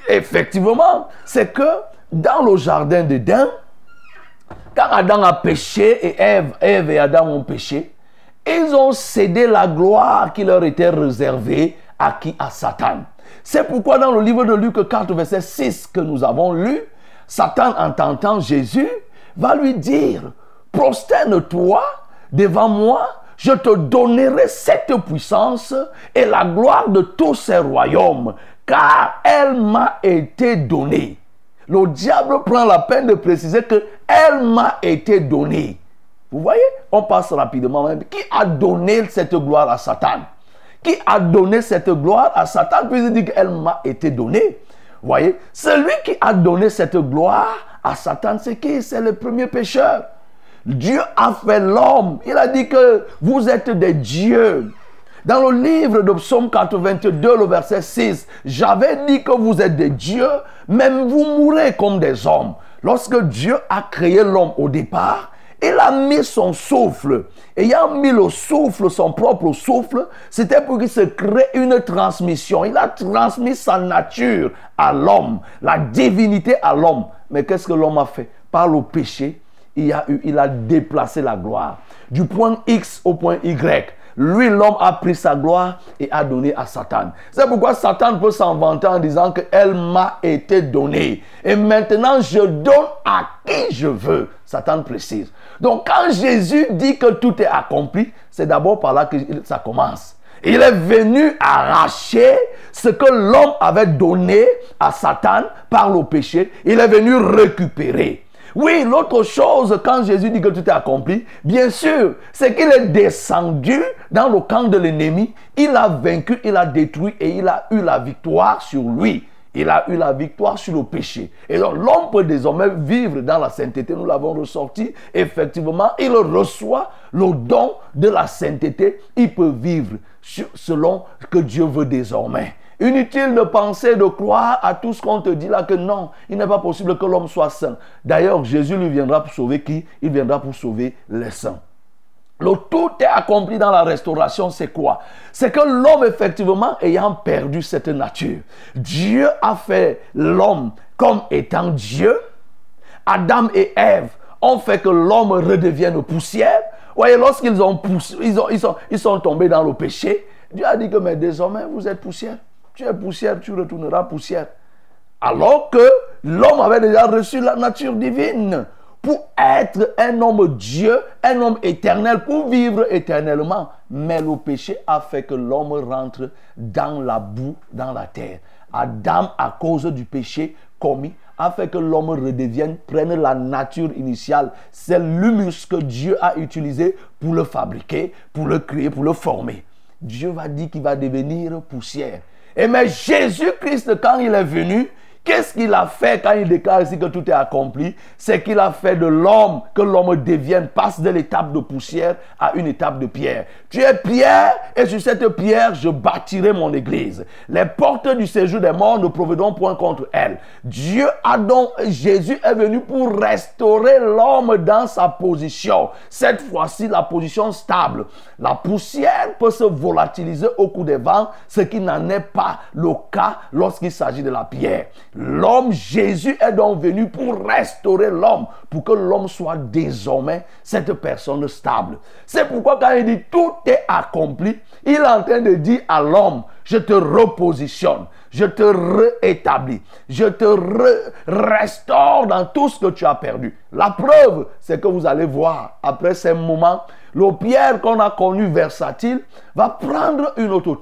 effectivement, c'est que dans le jardin d'Éden, quand Adam a péché et Ève, Ève et Adam ont péché, ils ont cédé la gloire qui leur était réservée à À Satan. C'est pourquoi dans le livre de Luc 4, verset 6 que nous avons lu, Satan, en tentant Jésus, va lui dire, prosterne-toi devant moi, je te donnerai cette puissance et la gloire de tous ces royaumes, car elle m'a été donnée. Le diable prend la peine de préciser que elle m'a été donnée. Vous voyez, on passe rapidement. Qui a donné cette gloire à Satan? Qui a donné cette gloire à Satan? Puis il dit qu'elle m'a été donnée. Vous voyez, celui qui a donné cette gloire à Satan, c'est qui? C'est le premier pécheur. Dieu a fait l'homme. Il a dit que vous êtes des dieux. Dans le livre de Psaume 82, le verset 6, j'avais dit que vous êtes des dieux, même vous mourrez comme des hommes. Lorsque Dieu a créé l'homme au départ, il a mis son souffle. Ayant mis le souffle, son propre souffle, c'était pour qu'il se crée une transmission. Il a transmis sa nature à l'homme, la divinité à l'homme. Mais qu'est-ce que l'homme a fait? Par le péché, il a, déplacé la gloire. Du point X au point Y. Lui, l'homme a pris sa gloire et a donné à Satan. C'est pourquoi Satan peut s'en vanter en disant qu'elle m'a été donnée. Et maintenant, je donne à qui je veux. Satan précise. Donc, quand Jésus dit que tout est accompli, c'est d'abord par là que ça commence. Il est venu arracher ce que l'homme avait donné à Satan par le péché. Il est venu récupérer. Oui, l'autre chose, quand Jésus dit que tout est accompli, bien sûr, c'est qu'il est descendu dans le camp de l'ennemi, il a vaincu, il a détruit et il a eu la victoire sur lui. Il a eu la victoire sur le péché. Et donc l'homme peut désormais vivre dans la sainteté. Nous l'avons ressorti. Effectivement, il reçoit le don de la sainteté. Il peut vivre selon ce que Dieu veut désormais. Inutile de penser, de croire à tout ce qu'on te dit là que non, il n'est pas possible que l'homme soit saint. D'ailleurs, Jésus lui viendra pour sauver qui? Il viendra pour sauver les saints. Le tout est accompli dans la restauration, c'est quoi? C'est que l'homme, effectivement, ayant perdu cette nature, Dieu a fait l'homme comme étant Dieu. Adam et Ève ont fait que l'homme redevienne poussière. Voyez, lorsqu'ils ont ils, ils, sont, ils sont tombés dans le péché, Dieu a dit que mais désormais vous êtes poussière tu es poussière, tu retourneras poussière. Alors que l'homme avait déjà reçu la nature divine pour être un homme Dieu, un homme éternel, pour vivre éternellement. Mais le péché a fait que l'homme rentre dans la boue, dans la terre. Adam, à cause du péché commis, a fait que l'homme redevienne, prenne la nature initiale. C'est l'humus que Dieu a utilisé pour le fabriquer, pour le créer, pour le former. Dieu va dire qu'il va devenir poussière. Et mais Jésus-Christ, quand il est venu, Qu'est-ce qu'il a fait quand il déclare ici que tout est accompli? C'est qu'il a fait de l'homme que l'homme devienne, passe de l'étape de poussière à une étape de pierre. Tu es pierre et sur cette pierre, je bâtirai mon église. Les portes du séjour des morts ne proviendront point contre elle. Dieu a donc, Jésus est venu pour restaurer l'homme dans sa position. Cette fois-ci, la position stable. La poussière peut se volatiliser au coup des vents, ce qui n'en est pas le cas lorsqu'il s'agit de la pierre. L'homme, Jésus est donc venu pour restaurer l'homme, pour que l'homme soit désormais cette personne stable. C'est pourquoi quand il dit tout est accompli, il est en train de dire à l'homme, je te repositionne, je te réétablis, je te restaure dans tout ce que tu as perdu. La preuve, c'est que vous allez voir, après ces moments, le Pierre qu'on a connu versatile va prendre une autre.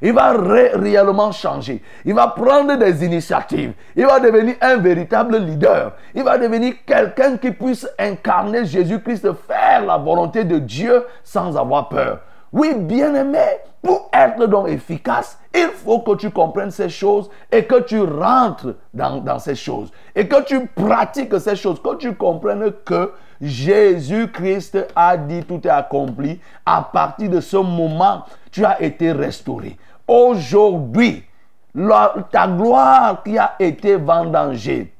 Il va réellement changer. Il va prendre des initiatives. Il va devenir un véritable leader. Il va devenir quelqu'un qui puisse incarner Jésus-Christ, faire la volonté de Dieu sans avoir peur. Oui, bien-aimé, pour être donc efficace, il faut que tu comprennes ces choses et que tu rentres dans, ces choses. Et que tu pratiques ces choses, que tu comprennes que Jésus-Christ a dit tout est accompli. À partir de ce moment, tu as été restauré. Aujourd'hui, ta gloire qui a été vendangée,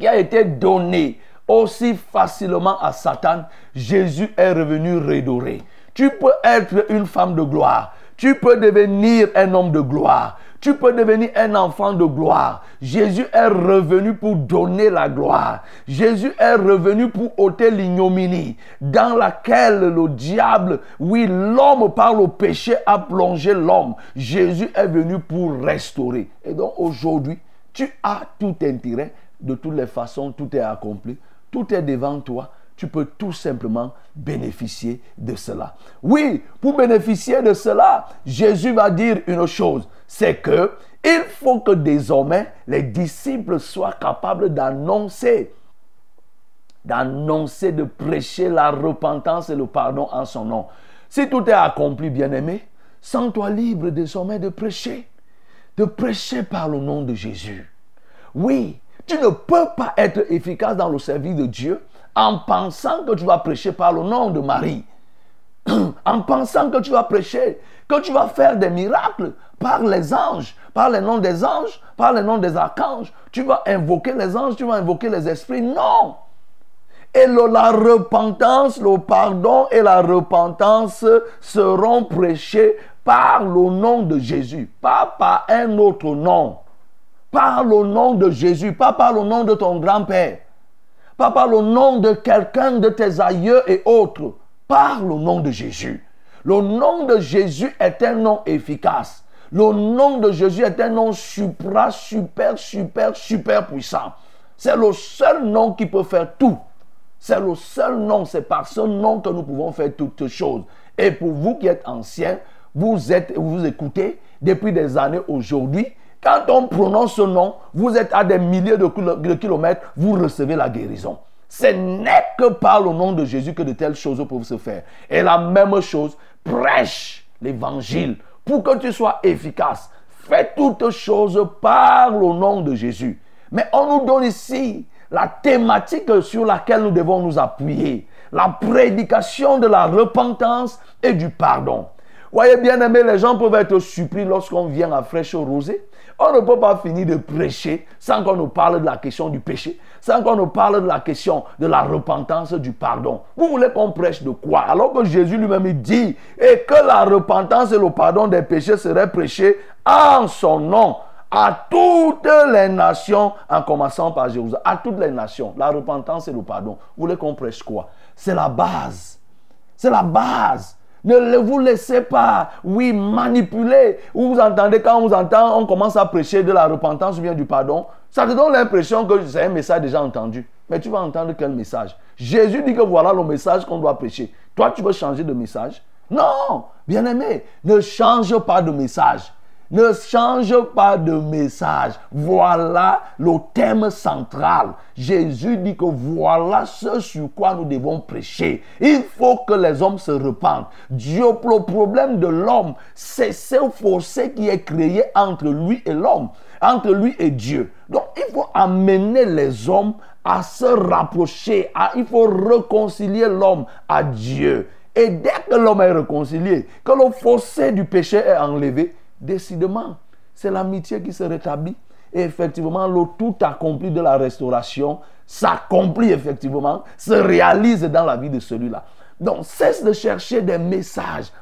qui a été donnée aussi facilement à Satan, Jésus est revenu redoré. Tu peux être une femme de gloire. Tu peux devenir un homme de gloire. Tu peux devenir un enfant de gloire. Jésus est revenu pour donner la gloire. Jésus est revenu pour ôter l'ignominie dans laquelle le diable, oui, l'homme par le péché a plongé l'homme. Jésus est venu pour restaurer. Et donc aujourd'hui, tu as tout intérêt. De toutes les façons, tout est accompli. Tout est devant toi tu peux tout simplement bénéficier de cela. Oui, pour bénéficier de cela, Jésus va dire une chose, c'est que il faut que désormais les disciples soient capables d'annoncer, d'annoncer, de prêcher la repentance et le pardon en son nom. Si tout est accompli, bien-aimé, sens-toi libre désormais de prêcher, de prêcher par le nom de Jésus. Oui, tu ne peux pas être efficace dans le service de Dieu en pensant que tu vas prêcher par le nom de Marie, en pensant que tu vas prêcher, que tu vas faire des miracles par les anges, par le nom des anges, par le nom des archanges. Tu vas invoquer les anges, tu vas invoquer les esprits. Non. Et la repentance, le pardon et la repentance seront prêchés par le nom de Jésus, pas par un autre nom. Par le nom de Jésus, pas par le nom de ton grand-père pas par le nom de quelqu'un de tes aïeux et autres, par le nom de Jésus. Le nom de Jésus est un nom efficace. Le nom de Jésus est un nom supra, super, super, super puissant. C'est le seul nom qui peut faire tout. C'est le seul nom, c'est par ce nom que nous pouvons faire toutes choses. Et pour vous qui êtes anciens, vous êtes, vous écoutez depuis des années aujourd'hui, quand on prononce ce nom, vous êtes à des milliers de kilomètres, vous recevez la guérison. Ce n'est que par le nom de Jésus que de telles choses peuvent se faire. Et la même chose, prêche l'évangile pour que tu sois efficace. Fais toutes choses par le nom de Jésus. Mais on nous donne ici la thématique sur laquelle nous devons nous appuyer. La prédication de la repentance et du pardon. Voyez bien aimé, les gens peuvent être surpris lorsqu'on vient à Fraîche Rosée on ne peut pas finir de prêcher sans qu'on nous parle de la question du péché, sans qu'on nous parle de la question de la repentance, du pardon. Vous voulez qu'on prêche de quoi? Alors que Jésus lui-même dit et que la repentance et le pardon des péchés seraient prêchés en son nom à toutes les nations, en commençant par Jérusalem, à toutes les nations, la repentance et le pardon. Vous voulez qu'on prêche quoi? C'est la base. C'est la base. Ne vous laissez pas, oui, manipuler. Vous entendez, quand on vous entend, on commence à prêcher de la repentance ou bien du pardon. Ça te donne l'impression que c'est un message déjà entendu. Mais tu vas entendre quel message Jésus dit que voilà le message qu'on doit prêcher. Toi, tu veux changer de message? Non, bien aimé, ne change pas de message. Ne change pas de message. Voilà le thème central. Jésus dit que voilà ce sur quoi nous devons prêcher. Il faut que les hommes se repentent. Dieu, le problème de l'homme, c'est ce fossé qui est créé entre lui et l'homme, entre lui et Dieu. Donc il faut amener les hommes à se rapprocher. il faut réconcilier l'homme à Dieu. Et dès que l'homme est réconcilié, que le fossé du péché est enlevé, décidément, c'est l'amitié qui se rétablit. Et effectivement, le tout accompli de la restauration s'accomplit effectivement, se réalise dans la vie de celui-là. Donc, cesse de chercher des messages.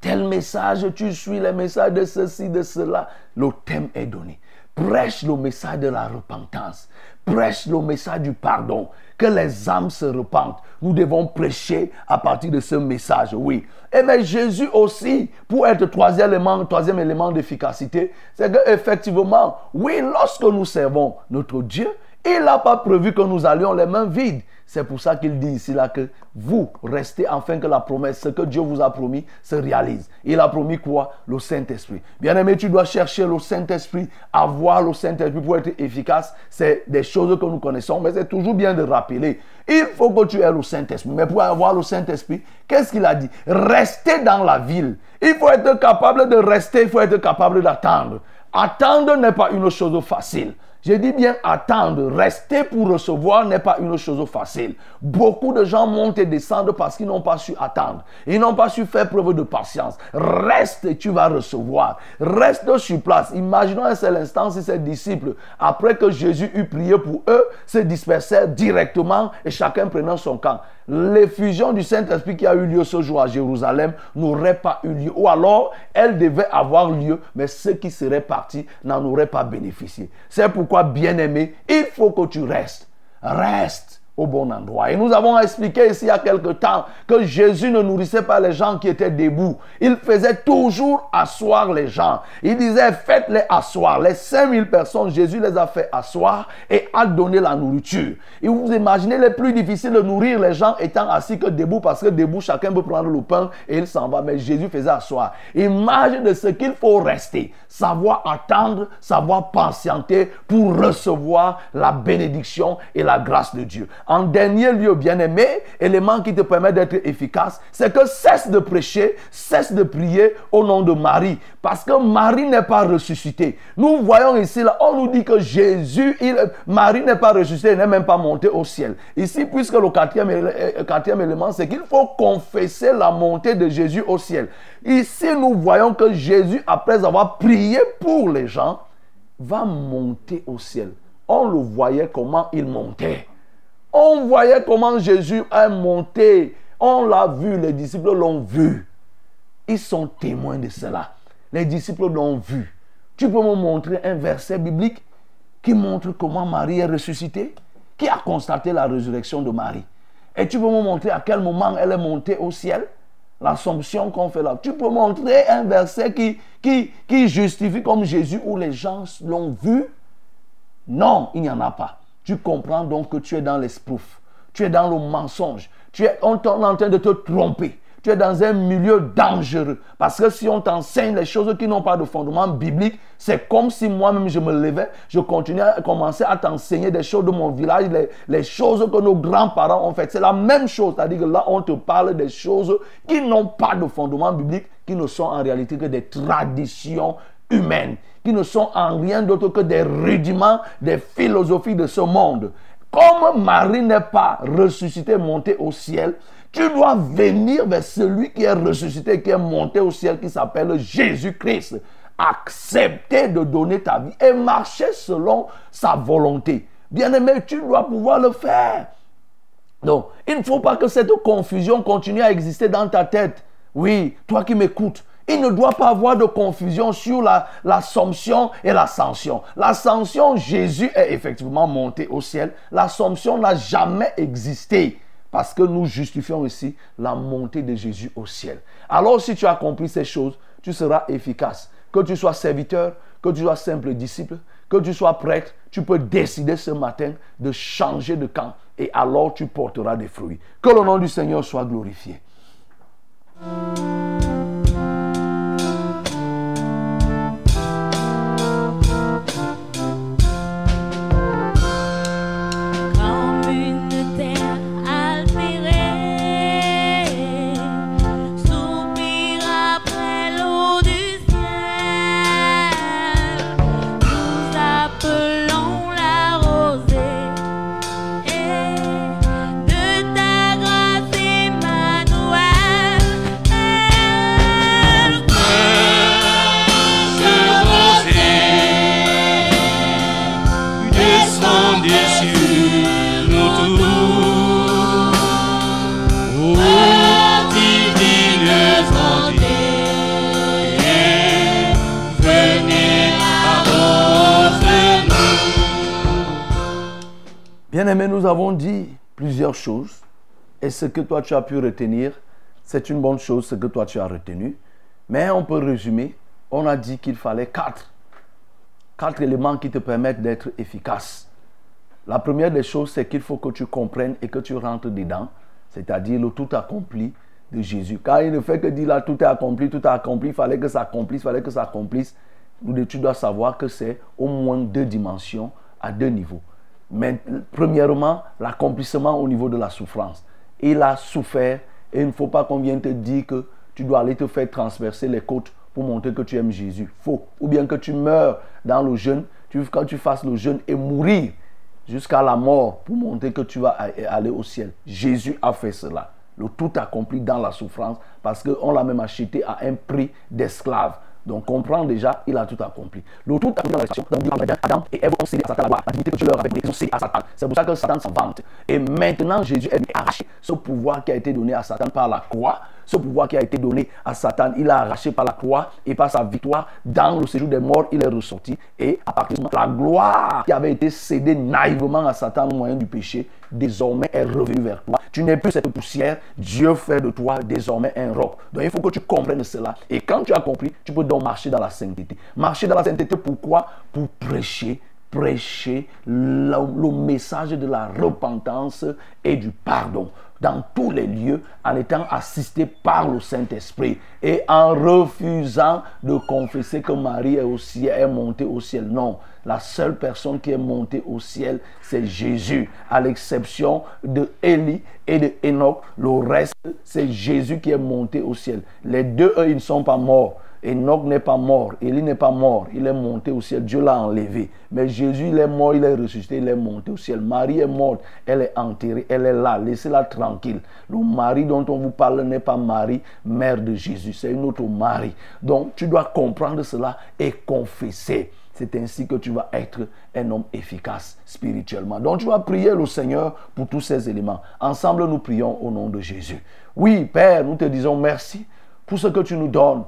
Tel message, tu suis les messages de ceci, de cela. Le thème est donné. Prêche le message de la repentance. Prêche le message du pardon. Que les âmes se repentent. Nous devons prêcher à partir de ce message, oui. Et mais Jésus aussi, pour être troisième élément, troisième élément d'efficacité, c'est qu'effectivement, oui, lorsque nous servons notre Dieu, il n'a pas prévu que nous allions les mains vides. C'est pour ça qu'il dit ici là que vous restez afin que la promesse, ce que Dieu vous a promis, se réalise. Il a promis quoi? Le Saint-Esprit. Bien aimé, tu dois chercher le Saint-Esprit, avoir le Saint-Esprit pour être efficace. C'est des choses que nous connaissons, mais c'est toujours bien de rappeler. Il faut que tu aies le Saint-Esprit. Mais pour avoir le Saint-Esprit, qu'est-ce qu'il a dit? Rester dans la ville. Il faut être capable de rester, il faut être capable d'attendre. Attendre n'est pas une chose facile. Je dis bien attendre, rester pour recevoir n'est pas une chose facile. Beaucoup de gens montent et descendent parce qu'ils n'ont pas su attendre. Ils n'ont pas su faire preuve de patience. Reste et tu vas recevoir. Reste sur place. Imaginons un seul instant si ces disciples, après que Jésus eut prié pour eux, se dispersèrent directement et chacun prenant son camp. L'effusion du Saint-Esprit qui a eu lieu ce jour à Jérusalem n'aurait pas eu lieu. Ou alors, elle devait avoir lieu, mais ceux qui seraient partis n'en auraient pas bénéficié. C'est pourquoi, bien-aimé, il faut que tu restes. Reste au bon endroit. Et nous avons expliqué ici il y a quelque temps que Jésus ne nourrissait pas les gens qui étaient debout. Il faisait toujours asseoir les gens. Il disait, faites-les asseoir. Les 5000 personnes, Jésus les a fait asseoir et a donné la nourriture. Et vous imaginez les plus difficiles de nourrir les gens étant assis que debout parce que debout, chacun peut prendre le pain et il s'en va. Mais Jésus faisait asseoir. Imagine de ce qu'il faut rester. Savoir attendre, savoir patienter pour recevoir la bénédiction et la grâce de Dieu. En dernier lieu, bien-aimé, élément qui te permet d'être efficace, c'est que cesse de prêcher, cesse de prier au nom de Marie. Parce que Marie n'est pas ressuscitée. Nous voyons ici, là, on nous dit que Jésus, Marie n'est pas ressuscitée, elle n'est même pas montée au ciel. Ici, puisque le quatrième, euh, quatrième élément, c'est qu'il faut confesser la montée de Jésus au ciel. Ici, nous voyons que Jésus, après avoir prié pour les gens, va monter au ciel. On le voyait comment il montait. On voyait comment Jésus est monté. On l'a vu, les disciples l'ont vu. Ils sont témoins de cela. Les disciples l'ont vu. Tu peux me montrer un verset biblique qui montre comment Marie est ressuscitée Qui a constaté la résurrection de Marie Et tu peux me montrer à quel moment elle est montée au ciel L'assomption qu'on fait là. Tu peux montrer un verset qui, qui, qui justifie comme Jésus où les gens l'ont vu Non, il n'y en a pas. Tu comprends donc que tu es dans l'esprouf. Tu es dans le mensonge. Tu es, on en train de te tromper. Tu es dans un milieu dangereux. Parce que si on t'enseigne les choses qui n'ont pas de fondement biblique, c'est comme si moi-même je me levais, je continuais à commencer à t'enseigner des choses de mon village, les, les choses que nos grands-parents ont faites. C'est la même chose. C'est-à-dire que là, on te parle des choses qui n'ont pas de fondement biblique, qui ne sont en réalité que des traditions humaines, qui ne sont en rien d'autre que des rudiments des philosophies de ce monde. Comme Marie n'est pas ressuscitée, montée au ciel, tu dois venir vers celui qui est ressuscité, qui est monté au ciel, qui s'appelle Jésus-Christ. Accepter de donner ta vie et marcher selon sa volonté. Bien-aimé, tu dois pouvoir le faire. Donc, il ne faut pas que cette confusion continue à exister dans ta tête. Oui, toi qui m'écoutes, il ne doit pas avoir de confusion sur l'assomption et l'ascension. L'ascension, Jésus est effectivement monté au ciel. L'assomption n'a jamais existé. Parce que nous justifions ici la montée de Jésus au ciel. Alors si tu as compris ces choses, tu seras efficace. Que tu sois serviteur, que tu sois simple disciple, que tu sois prêtre, tu peux décider ce matin de changer de camp et alors tu porteras des fruits. Que le nom du Seigneur soit glorifié. Bien-aimés, nous avons dit plusieurs choses. Et ce que toi tu as pu retenir, c'est une bonne chose, ce que toi tu as retenu. Mais on peut résumer. On a dit qu'il fallait quatre. Quatre éléments qui te permettent d'être efficace. La première des choses, c'est qu'il faut que tu comprennes et que tu rentres dedans. C'est-à-dire le tout accompli de Jésus. Car il ne fait que dire là, tout est accompli, tout est accompli. Il fallait que ça accomplisse, il fallait que ça accomplisse. Tu dois savoir que c'est au moins deux dimensions à deux niveaux. Mais premièrement, l'accomplissement au niveau de la souffrance. Il a souffert et il ne faut pas qu'on vienne te dire que tu dois aller te faire transverser les côtes pour montrer que tu aimes Jésus. Faux. Ou bien que tu meurs dans le jeûne, tu, quand tu fasses le jeûne et mourir jusqu'à la mort pour montrer que tu vas aller au ciel. Jésus a fait cela. Le tout accompli dans la souffrance parce qu'on l'a même acheté à un prix d'esclave. Donc comprends déjà, il a tout accompli. Le tout accompli dans la création, Adam et Ève ont cédé à Satan la que Dieu leur avait donnée, à Satan. C'est pour ça que Satan s'en vante. Et maintenant, Jésus est arraché. Ce pouvoir qui a été donné à Satan par la croix, ce pouvoir qui a été donné à Satan, il a arraché par la croix et par sa victoire dans le séjour des morts, il est ressorti. Et à partir de la gloire qui avait été cédée naïvement à Satan au moyen du péché, désormais est revenue vers toi. Tu n'es plus cette poussière. Dieu fait de toi désormais un roc. Donc il faut que tu comprennes cela. Et quand tu as compris, tu peux donc marcher dans la sainteté. Marcher dans la sainteté, pourquoi? Pour prêcher prêcher le message de la repentance et du pardon dans tous les lieux en étant assisté par le Saint-Esprit et en refusant de confesser que Marie est, est montée au ciel. Non, la seule personne qui est montée au ciel, c'est Jésus, à l'exception de Élie et de Enoch. Le reste, c'est Jésus qui est monté au ciel. Les deux, eux, ils ne sont pas morts. Enoch n'est pas mort, Élie n'est pas mort, il est monté au ciel, Dieu l'a enlevé. Mais Jésus, il est mort, il est ressuscité, il est monté au ciel. Marie est morte, elle est enterrée, elle est là, laissez-la tranquille. Le mari dont on vous parle n'est pas Marie, mère de Jésus, c'est une autre Marie. Donc tu dois comprendre cela et confesser. C'est ainsi que tu vas être un homme efficace spirituellement. Donc tu vas prier le Seigneur pour tous ces éléments. Ensemble, nous prions au nom de Jésus. Oui, Père, nous te disons merci pour ce que tu nous donnes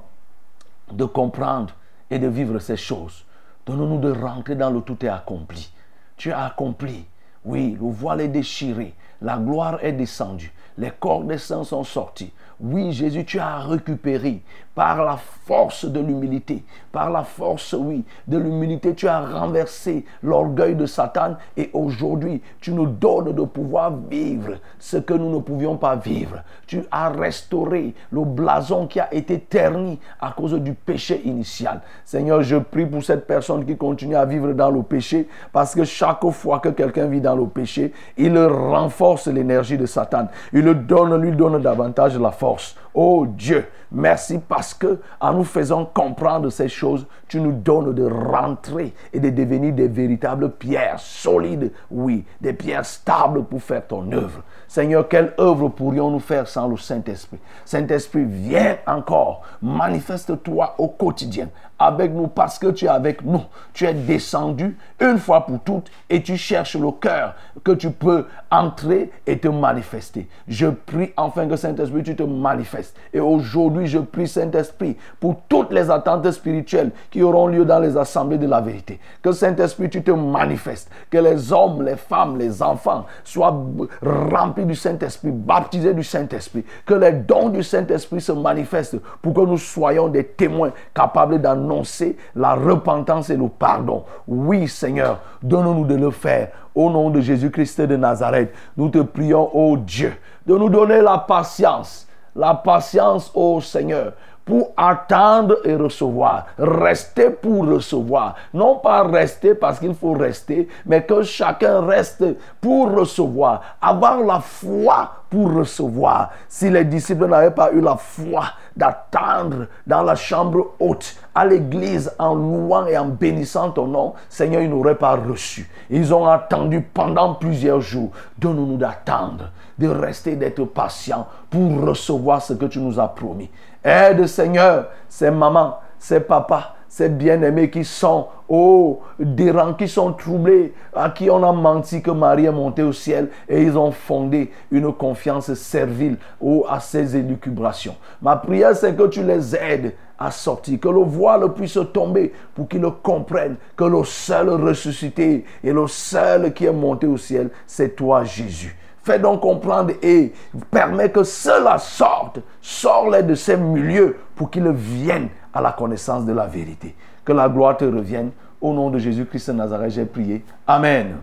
de comprendre et de vivre ces choses. Donne-nous de rentrer dans le tout est accompli. Tu as accompli. Oui, le voile est déchiré. La gloire est descendue. Les corps des saints sont sortis. Oui, Jésus, tu as récupéré par la force de l'humilité, par la force, oui, de l'humilité, tu as renversé l'orgueil de Satan et aujourd'hui, tu nous donnes de pouvoir vivre ce que nous ne pouvions pas vivre. Tu as restauré le blason qui a été terni à cause du péché initial. Seigneur, je prie pour cette personne qui continue à vivre dans le péché parce que chaque fois que quelqu'un vit dans le péché, il renforce l'énergie de Satan. Il lui donne davantage la force. Oh Dieu, merci parce que en nous faisant comprendre ces choses, tu nous donnes de rentrer et de devenir des véritables pierres solides, oui, des pierres stables pour faire ton œuvre. Seigneur, quelle œuvre pourrions-nous faire sans le Saint-Esprit? Saint-Esprit, viens encore, manifeste-toi au quotidien avec nous parce que tu es avec nous. Tu es descendu une fois pour toutes et tu cherches le cœur que tu peux entrer et te manifester. Je prie enfin que Saint-Esprit, tu te manifestes. Et aujourd'hui, je prie Saint-Esprit pour toutes les attentes spirituelles qui auront lieu dans les assemblées de la vérité. Que Saint-Esprit, tu te manifestes. Que les hommes, les femmes, les enfants soient remplis du Saint-Esprit, baptisés du Saint-Esprit. Que les dons du Saint-Esprit se manifestent pour que nous soyons des témoins capables d'annoncer la repentance et le pardon. Oui, Seigneur, donne-nous de le faire. Au nom de Jésus-Christ de Nazareth, nous te prions, ô Dieu, de nous donner la patience. La patience, ô Seigneur, pour attendre et recevoir. Rester pour recevoir. Non pas rester parce qu'il faut rester, mais que chacun reste pour recevoir. Avoir la foi pour recevoir. Si les disciples n'avaient pas eu la foi d'attendre dans la chambre haute, à l'église, en louant et en bénissant ton nom, Seigneur, ils n'auraient pas reçu. Ils ont attendu pendant plusieurs jours. Donne-nous d'attendre, de rester, d'être patient pour recevoir ce que tu nous as promis. Aide, Seigneur, ces mamans, ces papas, ces bien-aimés qui sont, oh, rangs qui sont troublés, à qui on a menti que Marie est montée au ciel et ils ont fondé une confiance servile oh, à ces élucubrations. Ma prière, c'est que tu les aides à sortir, que le voile puisse tomber pour qu'ils comprennent que le seul ressuscité et le seul qui est monté au ciel, c'est toi, Jésus. Fais donc comprendre et permets que cela sorte. Sors-les de ces milieux pour qu'ils viennent à la connaissance de la vérité. Que la gloire te revienne. Au nom de Jésus-Christ de Nazareth, j'ai prié. Amen.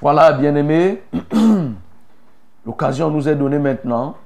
Voilà, bien-aimé. L'occasion nous est donnée maintenant.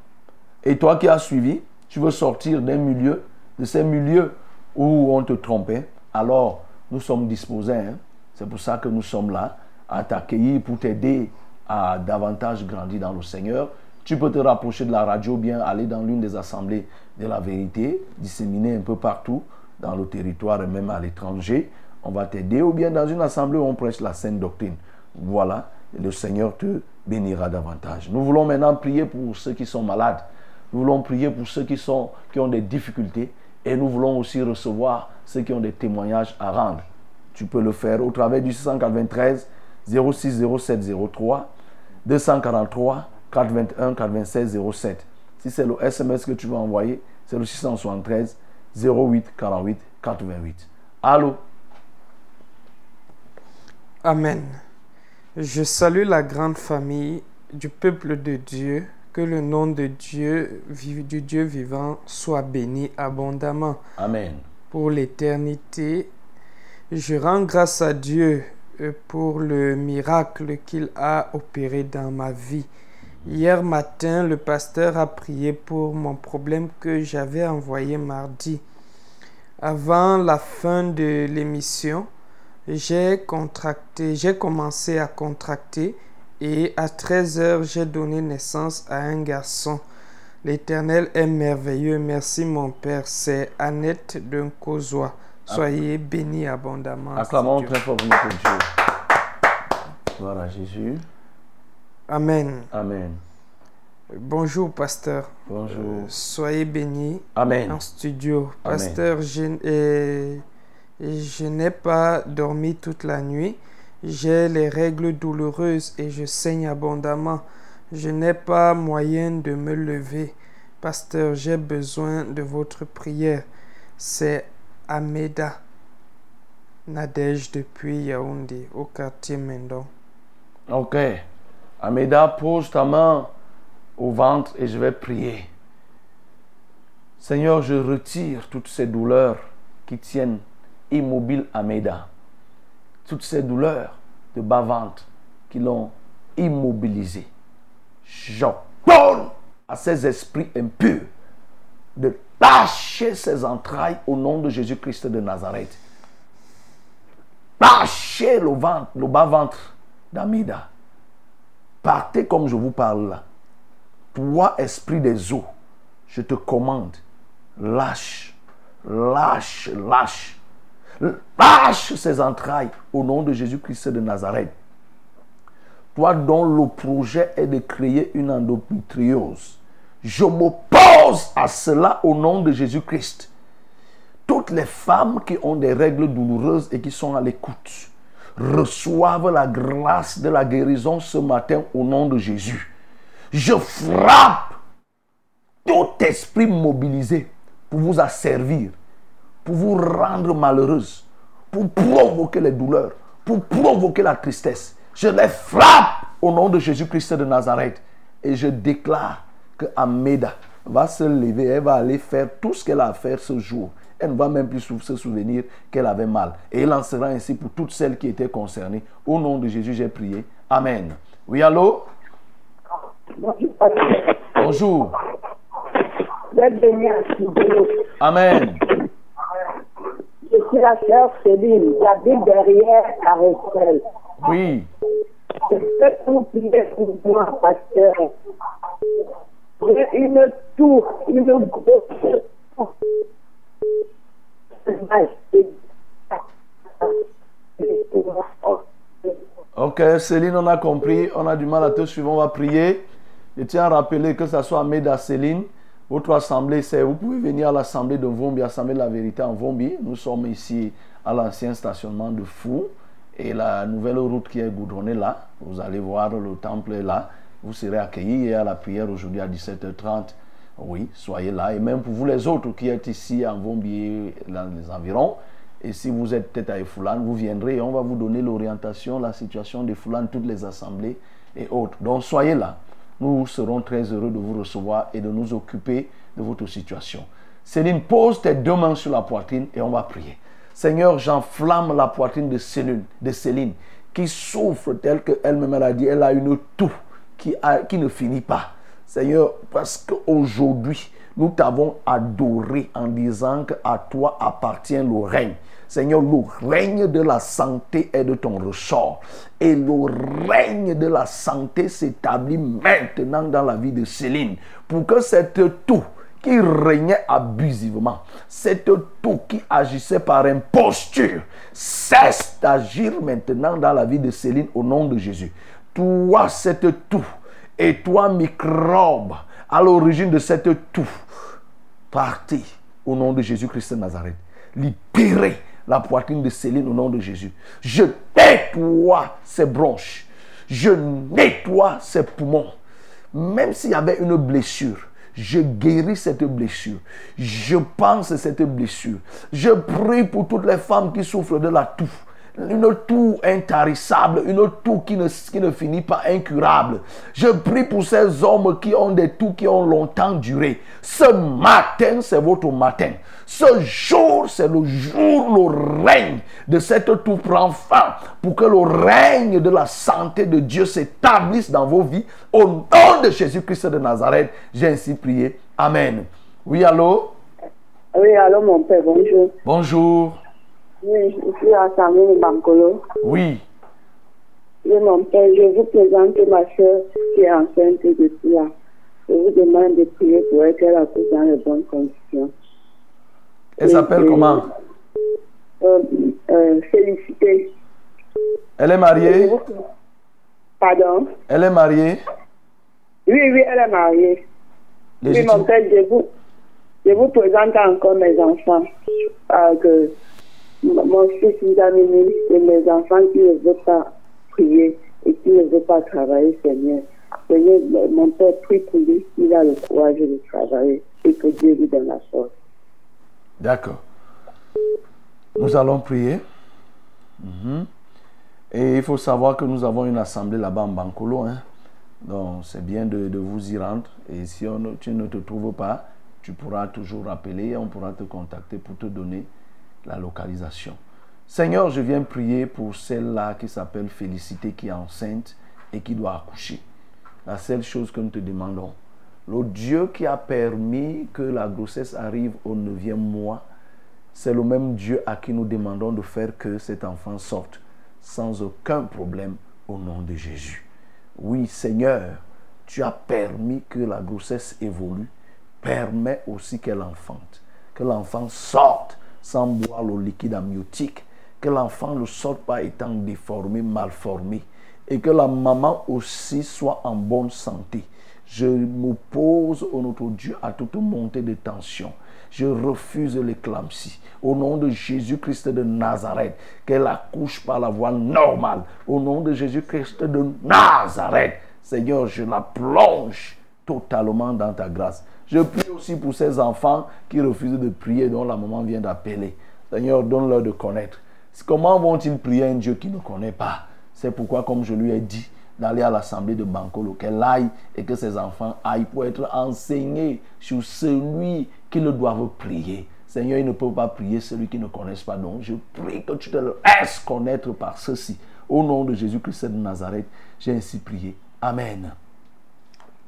Et toi qui as suivi, tu veux sortir d'un milieu, de ces milieux où on te trompait. Alors, nous sommes disposés. hein. C'est pour ça que nous sommes là à t'accueillir pour t'aider à davantage grandir dans le Seigneur. Tu peux te rapprocher de la radio, bien aller dans l'une des assemblées de la vérité, disséminées un peu partout dans le territoire et même à l'étranger. On va t'aider ou bien dans une assemblée où on prêche la sainte doctrine. Voilà, le Seigneur te bénira davantage. Nous voulons maintenant prier pour ceux qui sont malades. Nous voulons prier pour ceux qui, sont, qui ont des difficultés Et nous voulons aussi recevoir ceux qui ont des témoignages à rendre. Tu peux le faire au travers du 693 06 07 03 243 421 96 07. Si c'est le SMS que tu veux envoyer, c'est le 673 08 48 88. Allô? Amen. Je salue la grande famille du peuple de Dieu. Que le nom de Dieu, vi- du Dieu vivant, soit béni abondamment Amen. pour l'éternité. Je rends grâce à Dieu pour le miracle qu'il a opéré dans ma vie. Hier matin, le pasteur a prié pour mon problème que j'avais envoyé mardi. Avant la fin de l'émission, j'ai contracté, j'ai commencé à contracter et à 13 heures, j'ai donné naissance à un garçon. L'Éternel est merveilleux. Merci mon Père. C'est Annette d'un. Soyez bénis abondamment. Acclamons très fort notre Dieu. Gloire à Jésus. Amen. Amen. Bonjour, pasteur. Bonjour. Soyez bénis Amen. en studio. Amen. Pasteur, je, euh, je n'ai pas dormi toute la nuit. J'ai les règles douloureuses et je saigne abondamment. Je n'ai pas moyen de me lever. Pasteur, j'ai besoin de votre prière. C'est Ameda Nadège depuis Yaoundé, au quartier Mendon. Ok. Améda, pose ta main au ventre et je vais prier. Seigneur, je retire toutes ces douleurs qui tiennent immobile Améda. Toutes ces douleurs de bas-ventre qui l'ont immobilisé. J'ordonne à ces esprits impurs de lâcher ses entrailles au nom de Jésus-Christ de Nazareth. Lâchez le ventre, le bas-ventre d'Amida. Partez comme je vous parle. Toi, esprit des eaux, je te commande, lâche, lâche, lâche. Lâche ses entrailles au nom de Jésus-Christ de Nazareth. Toi dont le projet est de créer une endométriose. Je m'oppose à cela au nom de Jésus-Christ. Toutes les femmes qui ont des règles douloureuses et qui sont à l'écoute reçoivent la grâce de la guérison ce matin au nom de Jésus. Je frappe tout esprit mobilisé pour vous asservir, pour vous rendre malheureuse, pour provoquer les douleurs, pour provoquer la tristesse. Je les frappe au nom de Jésus-Christ de Nazareth et je déclare que Améda va se lever, elle va aller faire tout ce qu'elle a à faire ce jour. Elle ne va même plus se souvenir qu'elle avait mal. Et il en sera ainsi pour toutes celles qui étaient concernées. Au nom de Jésus, j'ai prié. Amen. Oui, allô? Bonjour. Amen. Je suis la sœur Céline, j'habite derrière Carousel. Oui. Je peux vous prier pour moi, pasteur. Une. Ok, Céline, on a compris. On a du mal à te suivre. On va prier. Je tiens à rappeler que ce soit Ahmed Céline. Votre assemblée, c'est vous pouvez venir à l'assemblée de Vombi, assemblée la vérité en Vombi. Nous sommes ici à l'ancien stationnement de Fou et la nouvelle route qui est goudronnée là. Vous allez voir le temple là. Vous serez accueillis et à la prière aujourd'hui à 17h30. Oui, soyez là. Et même pour vous les autres qui êtes ici en Vombi et dans les environs. Et si vous êtes peut-être à Efoulan, vous viendrez et on va vous donner l'orientation, la situation des Foulan, toutes les assemblées et autres. Donc soyez là. Nous serons très heureux de vous recevoir et de nous occuper de votre situation. Céline, pose tes deux mains sur la poitrine et on va prier. Seigneur, j'enflamme la poitrine de Céline, de Céline qui souffre telle qu'elle-même elle dit, elle a une toux qui, ne finit pas. Seigneur, parce qu'aujourd'hui, nous t'avons adoré en disant qu'à toi appartient le règne. Seigneur, le règne de la santé est de ton ressort. Et le règne de la santé s'établit maintenant dans la vie de Céline. Pour que cette toux qui régnait abusivement, cette toux qui agissait par imposture, cesse d'agir maintenant dans la vie de Céline au nom de Jésus. Toi, cette toux, et toi, microbe, à l'origine de cette toux, partez au nom de Jésus-Christ de Nazareth. Libérez la poitrine de Céline au nom de Jésus. Je nettoie ses bronches. Je nettoie ses poumons. Même s'il y avait une blessure, je guéris cette blessure. Je pense cette blessure. Je prie pour toutes les femmes qui souffrent de la toux. Une toux intarissable, une toux qui ne, qui ne finit pas incurable. Je prie pour ces hommes qui ont des toux qui ont longtemps duré. Ce matin, c'est votre matin. Ce jour, c'est le jour, le règne de cette toux prend fin pour que le règne de la santé de Dieu s'établisse dans vos vies. Au nom de Jésus-Christ de Nazareth, j'ai ainsi prié. Amen. Oui, allô? Oui, allô, mon père, bonjour. Bonjour. Oui, je suis à Samuel Bancolo. Oui. Père, je vous présente ma soeur qui est enceinte de cela. Je vous demande de prier pour elle qu'elle accouche dans les bonnes conditions. Elle s'appelle comment? Euh, euh, félicité. Elle est mariée? Pardon? Elle est mariée? Oui, oui, elle est mariée. Oui, mon père, je vous, je vous présente encore mes enfants. Ah, que mon fils nous a et mes enfants qui ne veulent pas prier et qui ne veulent pas travailler, Seigneur. Seigneur, mon père prie pour lui, il a le courage de travailler et que Dieu lui donne la force. D'accord. Nous allons prier. Mhm. Et il faut savoir que nous avons une assemblée là-bas en Bancolo. hein. Donc c'est bien de, vous y rendre. Et si tu ne te trouves pas, tu pourras toujours appeler et on pourra te contacter pour te donner la localisation. Seigneur, je viens prier pour celle-là qui s'appelle Félicité, qui est enceinte et qui doit accoucher. La seule chose que nous te demandons, le Dieu qui a permis que la grossesse arrive au neuvième mois, c'est le même Dieu à qui nous demandons de faire que cet enfant sorte sans aucun problème au nom de Jésus. Oui, Seigneur, tu as permis que la grossesse évolue. Permets aussi qu'elle enfante. Que l'enfant sorte sans boire le liquide amniotique. Que l'enfant ne sorte pas étant déformé, mal formé. Et que la maman aussi soit en bonne santé. Je m'oppose, au notre Dieu, à toute montée de tension. Je refuse l'éclampsie. Au nom de Jésus-Christ de Nazareth, qu'elle accouche par la voie normale. Au nom de Jésus-Christ de Nazareth, Seigneur, je la plonge totalement dans ta grâce. Je prie aussi pour ces enfants qui refusent de prier, dont la maman vient d'appeler. Seigneur, donne-leur de connaître. Comment vont-ils prier un Dieu qui ne connaît pas? C'est pourquoi, comme je lui ai dit, d'aller à l'assemblée de Bancolo, qu'elle aille et que ses enfants aillent pour être enseignés sur celui qu'ils doivent prier. Seigneur, ils ne peuvent pas prier celui qui ne connaissent pas. Donc, je prie que tu te laisses connaître par ceci. Au nom de Jésus-Christ de Nazareth, j'ai ainsi prié. Amen.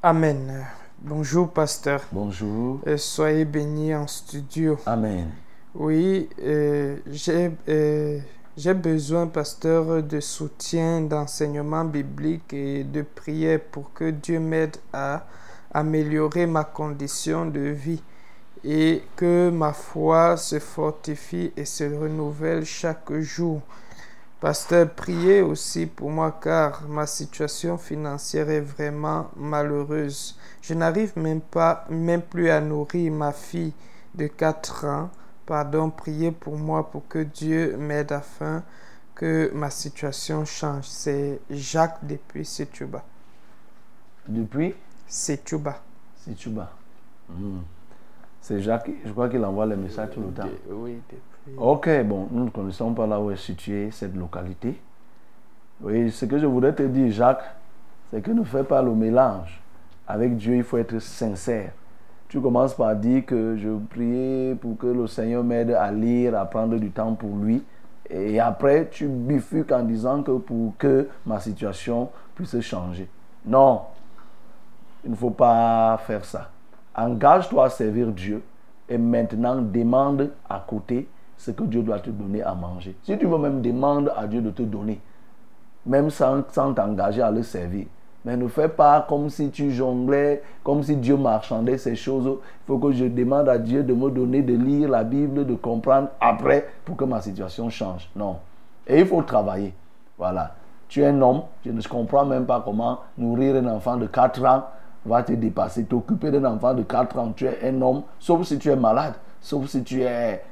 Amen. Bonjour, pasteur. Bonjour. Euh, soyez bénis en studio. Amen. Oui, euh, j'ai euh, j'ai besoin, pasteur, de soutien, d'enseignement biblique et de prière pour que Dieu m'aide à améliorer ma condition de vie et que ma foi se fortifie et se renouvelle chaque jour. Pasteur, priez aussi pour moi car ma situation financière est vraiment malheureuse. Je n'arrive même pas, même plus à nourrir ma fille de 4 ans. Pardon, priez pour moi pour que Dieu m'aide afin que ma situation change. C'est Jacques depuis Setouba. Depuis? Setouba. Situba. Hmm. C'est Jacques, je crois qu'il envoie les messages tout le temps. Oui, depuis. Ok, bon, nous ne connaissons pas là où est située cette localité. Oui, ce que je voudrais te dire, Jacques, c'est que ne fais pas le mélange. Avec Dieu, il faut être sincère. Tu commences par dire que je prie pour que le Seigneur m'aide à lire, à prendre du temps pour lui. Et après, tu bifurques en disant que pour que ma situation puisse changer. Non, il ne faut pas faire ça. Engage-toi à servir Dieu et maintenant demande à côté ce que Dieu doit te donner à manger. Si tu veux même, demande à Dieu de te donner, même sans t'engager à le servir. Mais ne fais pas comme si tu jonglais, comme si Dieu marchandait ces choses. Il faut que je demande à Dieu de me donner de lire la Bible, de comprendre après pour que ma situation change. Non. Et il faut travailler. Voilà. Tu es un homme, je ne comprends même pas comment nourrir un enfant de 4 ans va te dépasser. T'occuper d'un enfant de 4 ans, tu es un homme, sauf si tu es malade. sauf si tu es,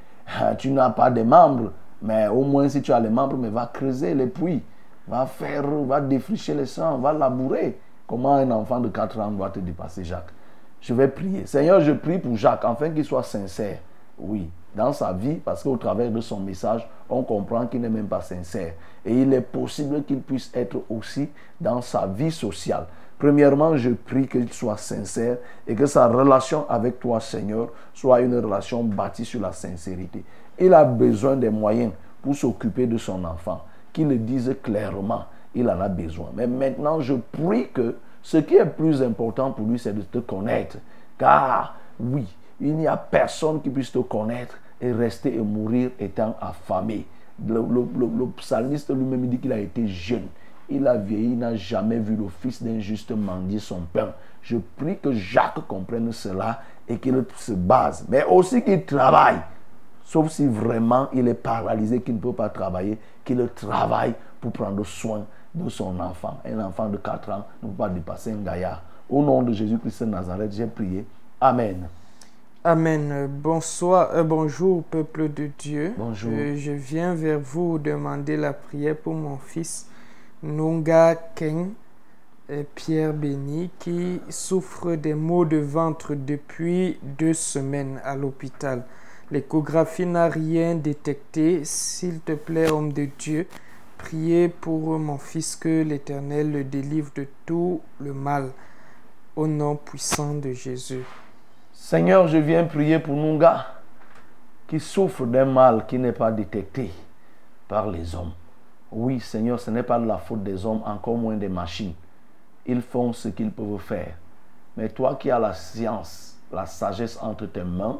tu n'as pas de membres. Mais au moins, si tu as les membres, mais va creuser les puits, va faire, va défricher les champs, va labourer. Comment un enfant de 4 ans doit te dépasser, Jacques? Je vais prier. Seigneur, je prie pour Jacques, afin qu'il soit sincère. Oui, dans sa vie, parce qu'au travers de son message, on comprend qu'il n'est même pas sincère. Et il est possible qu'il puisse être aussi dans sa vie sociale. Premièrement, je prie qu'il soit sincère et que sa relation avec toi, Seigneur, soit une relation bâtie sur la sincérité. Il a besoin des moyens pour s'occuper de son enfant, qu'il le dise clairement. Il en a besoin. Mais maintenant, je prie que ce qui est plus important pour lui, c'est de te connaître. Car, oui, il n'y a personne qui puisse te connaître et rester et mourir étant affamé. Le, le, psalmiste lui-même dit qu'il a été jeune. Il a vieilli, il n'a jamais vu le fils d'un juste mendier son pain. Je prie que Jacques comprenne cela et qu'il se base, mais aussi qu'il travaille. Sauf si vraiment il est paralysé, qu'il ne peut pas travailler, qu'il travaille pour prendre soin de son enfant. Un enfant de 4 ans ne peut pas dépasser un gaillard. Au nom de Jésus-Christ de Nazareth, j'ai prié. Amen. Amen. Bonsoir, euh, bonjour peuple de Dieu. Bonjour. Euh, je viens vers vous demander la prière pour mon fils Nunga Ken euh, Pierre Béni qui souffre des maux de ventre depuis deux semaines à l'hôpital. L'échographie n'a rien détecté. S'il te plaît, homme de Dieu, priez pour mon fils que l'Éternel le délivre de tout le mal. Au nom puissant de Jésus. Seigneur, je viens prier pour Nunga qui souffre d'un mal qui n'est pas détecté par les hommes. Oui, Seigneur, ce n'est pas la faute des hommes, encore moins des machines. Ils font ce qu'ils peuvent faire. Mais toi qui as la science, la sagesse entre tes mains,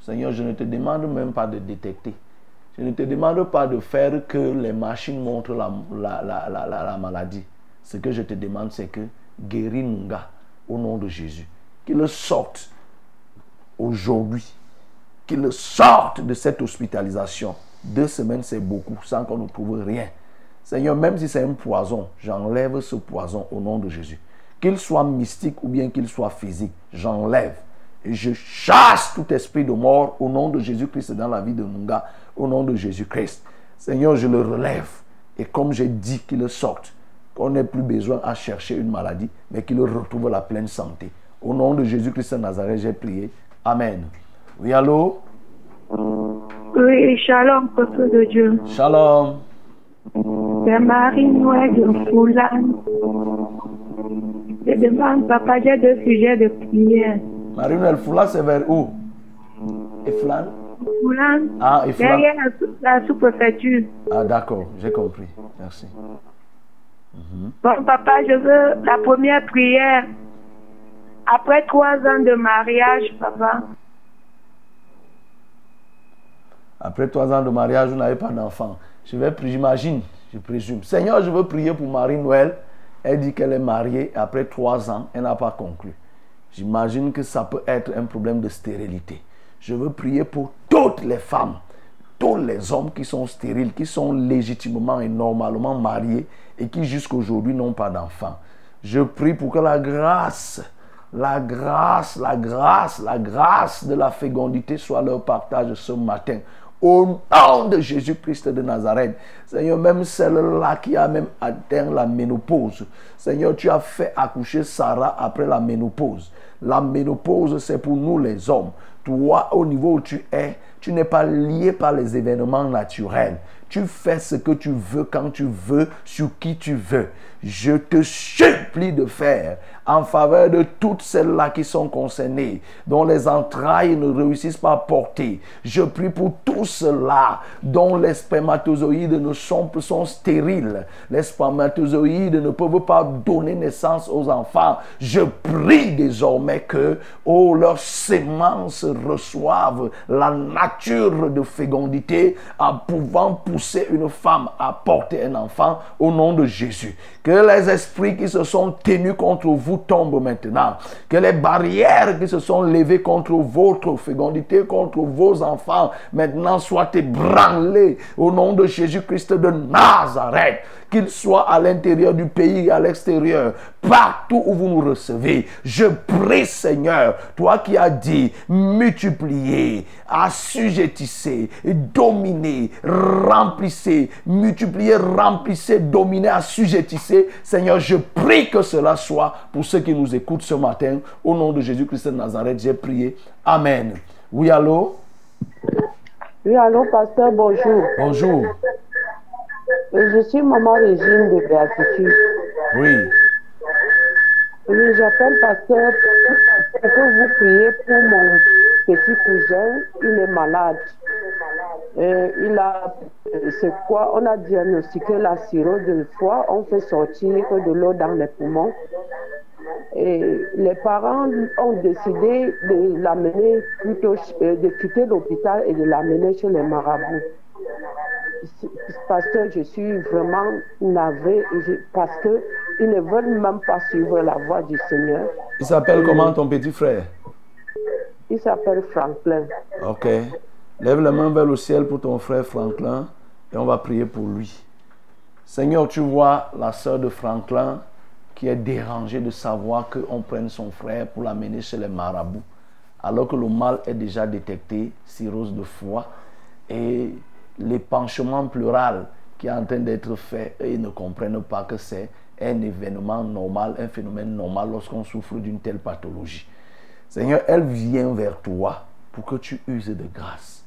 Seigneur, je ne te demande même pas de détecter. Je ne te demande pas de faire que les machines montrent la, la, la, la, la- la maladie. Ce que je te demande, c'est que guéris Nunga au nom de Jésus. Qu'il sorte aujourd'hui. Qu'il sorte de cette hospitalisation. Deux semaines, c'est beaucoup, sans qu'on ne trouve rien. Seigneur, même si c'est un poison, j'enlève ce poison au nom de Jésus. Qu'il soit mystique ou bien qu'il soit physique, j'enlève. Et je chasse tout esprit de mort au nom de Jésus-Christ dans la vie de Nunga, au nom de Jésus-Christ. Seigneur, je le relève. Et comme j'ai dit qu'il sorte, qu'on n'ait plus besoin à chercher une maladie, mais qu'il retrouve la pleine santé. Au nom de Jésus-Christ de Nazareth, j'ai prié. Amen. Oui, allô? Oui, shalom, peuple de Dieu. Shalom. C'est Marie-Noël de Foulane. Je demande, papa, j'ai deux sujets de prière. Marie-Noël Foula, c'est vers où? Et? Foulane, Ah, et derrière la, sous- la sous-préfecture. Ah, d'accord, j'ai compris. Merci. Bon, papa, je veux la première prière. Après trois ans de mariage, papa, Après trois ans de mariage, vous n'avez pas d'enfant. Je j'imagine, je présume. Seigneur, je veux prier pour Marie-Noël. Elle dit qu'elle est mariée après trois ans, elle n'a pas conclu. J'imagine que ça peut être un problème de stérilité. Je veux prier pour toutes les femmes, tous les hommes qui sont stériles, qui sont légitimement et normalement mariés et qui jusqu'aujourd'hui n'ont pas d'enfant. Je prie pour que la grâce, la grâce, la grâce, la grâce de la fécondité soit leur partage ce matin. Au nom de Jésus-Christ de Nazareth. Seigneur, même celle-là qui a même atteint la ménopause. Seigneur, tu as fait accoucher Sarah après la ménopause. La ménopause, c'est pour nous les hommes. Toi, au niveau où tu es, tu n'es pas lié par les événements naturels. Tu fais ce que tu veux quand tu veux, sur qui tu veux. Je te supplie de faire en faveur de toutes celles-là qui sont concernées, dont les entrailles ne réussissent pas à porter. Je prie pour tous ceux-là dont les spermatozoïdes ne sont, sont stériles. Les spermatozoïdes ne peuvent pas donner naissance aux enfants. Je prie désormais que oh, leurs semences reçoivent la nature de fécondité en pouvant pousser une femme à porter un enfant au nom de Jésus. Que les esprits qui se sont tenus contre vous tombent maintenant. Que les barrières qui se sont levées contre votre fécondité, contre vos enfants, maintenant soient ébranlées au nom de Jésus-Christ de Nazareth. Qu'il soit à l'intérieur du pays à l'extérieur, partout où vous nous recevez. Je prie prie, Seigneur, toi qui as dit multiplier, assujettissez, dominer, remplissez, multiplier, remplissez, dominer, assujettissez. Seigneur, je prie que cela soit pour ceux qui nous écoutent ce matin. Au nom de Jésus-Christ de Nazareth, j'ai prié. Amen. Oui, allô? Oui, allô, pasteur, bonjour. Bonjour. Euh, Je suis maman Régine de Béatitude. Oui. Oui, j'appelle pasteur pour que vous priez pour mon petit cousin. Il est malade. Euh, il a, euh, c'est quoi? On a diagnostiqué la cirrhose de foie. On fait sortir de l'eau dans les poumons. Et les parents ont décidé de l'amener plutôt, euh, de quitter l'hôpital et de l'amener chez les marabouts. Parce que je suis vraiment navrée parce qu'ils ne veulent même pas suivre la voie du Seigneur. Il s'appelle comment ton petit frère? Il s'appelle Franklin. Ok. Lève la main vers le ciel pour ton frère Franklin et on va prier pour lui. Seigneur, tu vois la sœur de Franklin qui est dérangée de savoir qu'on prenne son frère pour l'amener chez les marabouts, alors que le mal est déjà détecté, cirrhose de foie, et l'épanchement pleural qui est en train d'être fait, ils ne comprennent pas que c'est un événement normal, un phénomène normal lorsqu'on souffre d'une telle pathologie. Seigneur, elle vient vers toi pour que tu uses de grâce.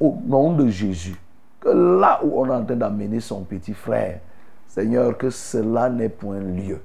Au nom de Jésus, que là où on est en train d'amener son petit frère, Seigneur, que cela n'ait point lieu.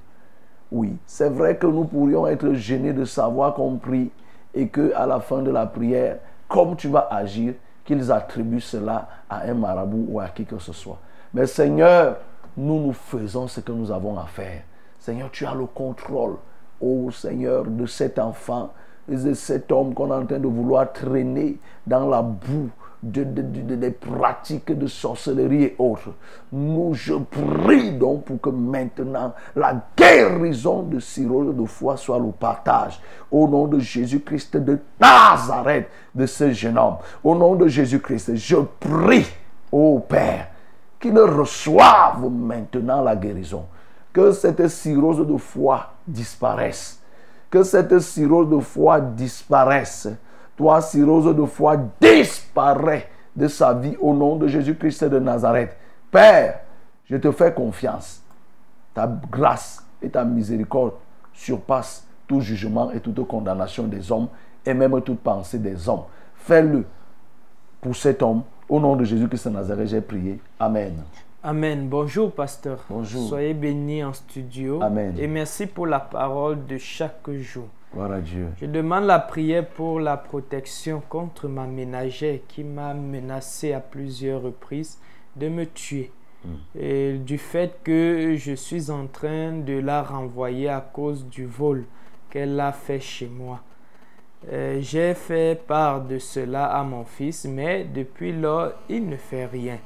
Oui, c'est vrai que nous pourrions être gênés de savoir qu'on prie et que à la fin de la prière, comme tu vas agir, qu'ils attribuent cela à un marabout ou à qui que ce soit. Mais Seigneur, nous nous faisons ce que nous avons à faire. Seigneur, tu as le contrôle, ô Seigneur, de cet enfant et de cet homme qu'on est en train de vouloir traîner dans la boue de, de- de- de- des pratiques de sorcellerie et autres. Nous, je prie donc pour que maintenant la guérison de cirrhose de foie soit le partage. Au nom de Jésus-Christ de Nazareth, de ce jeune homme. Au nom de Jésus-Christ, je prie, ô Père, qu'il reçoive maintenant la guérison. Que cette cirrhose de foie disparaisse. Que cette cirrhose de foie disparaisse. Toi, cirrhose de foie, disparaît de sa vie au nom de Jésus-Christ de Nazareth. Père, je te fais confiance. Ta grâce et ta miséricorde surpassent tout jugement et toute condamnation des hommes et même toute pensée des hommes. Fais-le pour cet homme. Au nom de Jésus-Christ de Nazareth, j'ai prié. Amen. Amen. Bonjour, pasteur. Bonjour. Soyez bénis en studio. Amen. Et merci pour la parole de chaque jour. Gloire à Dieu. Je demande la prière pour la protection contre ma ménagère qui m'a menacé à plusieurs reprises de me tuer. Et du fait que je suis en train de la renvoyer à cause du vol qu'elle a fait chez moi. Euh, J'ai fait part de cela à mon fils, mais depuis lors, il ne fait rien.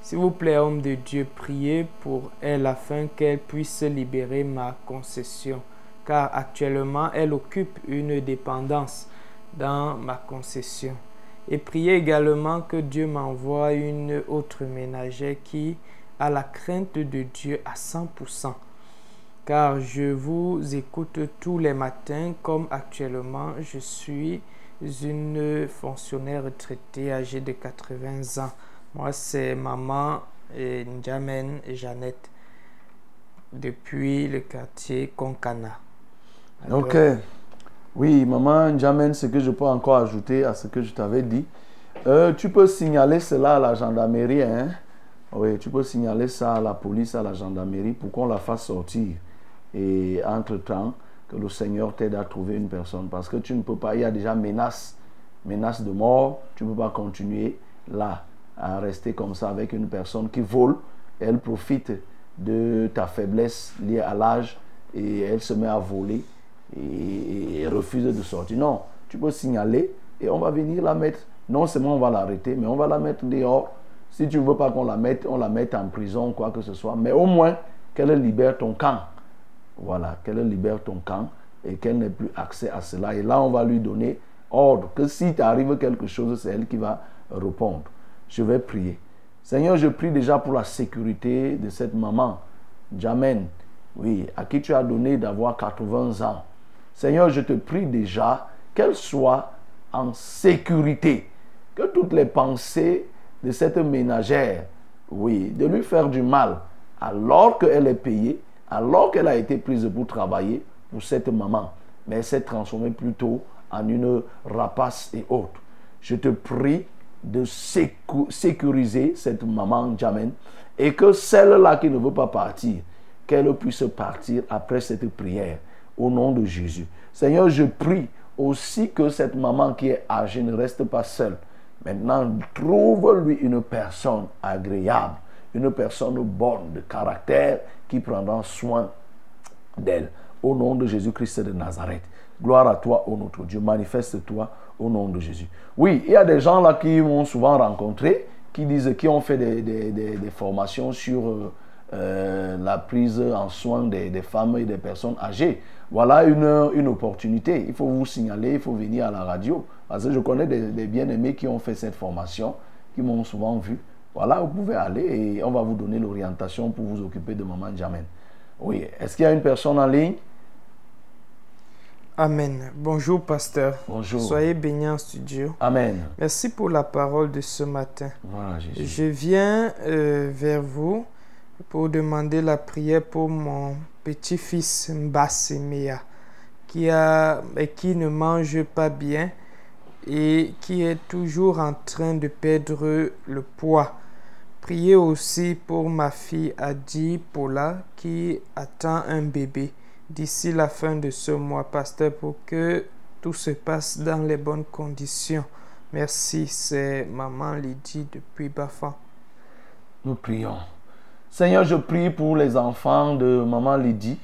S'il vous plaît, homme de Dieu, priez pour elle afin qu'elle puisse libérer ma concession, car actuellement elle occupe une dépendance dans ma concession. Et priez également que Dieu m'envoie une autre ménagère qui a la crainte de Dieu à 100%. Car je vous écoute tous les matins comme actuellement je suis une fonctionnaire retraitée âgée de 80 ans. Moi, c'est maman et Jeannette depuis le quartier Konkana. Alors, Ok. Oui, maman Jamen, ce que je peux encore ajouter à ce que je t'avais dit, euh, tu peux signaler cela à la gendarmerie. Hein? Oui, tu peux signaler ça à la police, à la gendarmerie pour qu'on la fasse sortir. Et entre-temps, que le Seigneur t'aide à trouver une personne. Parce que tu ne peux pas, il y a déjà menace, menace de mort. Tu ne peux pas continuer là à rester comme ça avec une personne qui vole. Elle profite de ta faiblesse liée à l'âge et elle se met à voler et, et refuse de sortir. Non, tu peux signaler et on va venir la mettre. Non seulement on va l'arrêter, mais on va la mettre dehors. Si tu ne veux pas qu'on la mette, on la mette en prison, quoi que ce soit. Mais au moins qu'elle libère ton camp. Voilà, qu'elle libère ton camp et qu'elle n'ait plus accès à cela. Et là, on va lui donner ordre que si t'arrive quelque chose, c'est elle qui va répondre. Je vais prier. Seigneur, je prie déjà pour la sécurité de cette maman, Jamen, oui, à qui tu as donné d'avoir 80 ans. Seigneur, je te prie déjà qu'elle soit en sécurité, que toutes les pensées de cette ménagère, oui, de lui faire du mal, alors qu'elle est payée, alors qu'elle a été prise pour travailler pour cette maman, mais elle s'est transformée plutôt en une rapace et autres. Je te prie de sécu- sécuriser cette maman Jamen et que celle-là qui ne veut pas partir, qu'elle puisse partir après cette prière au nom de Jésus. Seigneur, je prie aussi que cette maman qui est âgée ne reste pas seule. Maintenant, trouve-lui une personne agréable, une personne bonne de caractère qui prendra soin d'elle. Au nom de Jésus-Christ de Nazareth. Gloire à toi, ô notre Dieu. Manifeste-toi au nom de Jésus. Oui, il y a des gens là qui m'ont souvent rencontré, qui disent, qui ont fait des, des- formations sur euh, la prise en soin des, des femmes et des personnes âgées. Voilà une, une opportunité. Il faut vous signaler, il faut venir à la radio. Parce que je connais des, des bien-aimés qui ont fait cette formation, qui m'ont souvent vu. Voilà, vous pouvez aller et on va vous donner l'orientation pour vous occuper de Maman Jamen. Oui, est-ce qu'il y a une personne en ligne? Amen. Bonjour, pasteur. Bonjour. Soyez bénis en studio. Amen. Merci pour la parole de ce matin. Voilà, Jésus. Je viens euh, vers vous pour demander la prière pour mon petit-fils Mbassemea qui, a, qui ne mange pas bien et qui est toujours en train de perdre le poids. Priez aussi pour ma fille Adi Paula qui attend un bébé d'ici la fin de ce mois, pasteur, pour que tout se passe dans les bonnes conditions. Merci, c'est maman Lydie depuis Bafan. Nous prions. Seigneur, je prie pour les enfants de maman Lydie,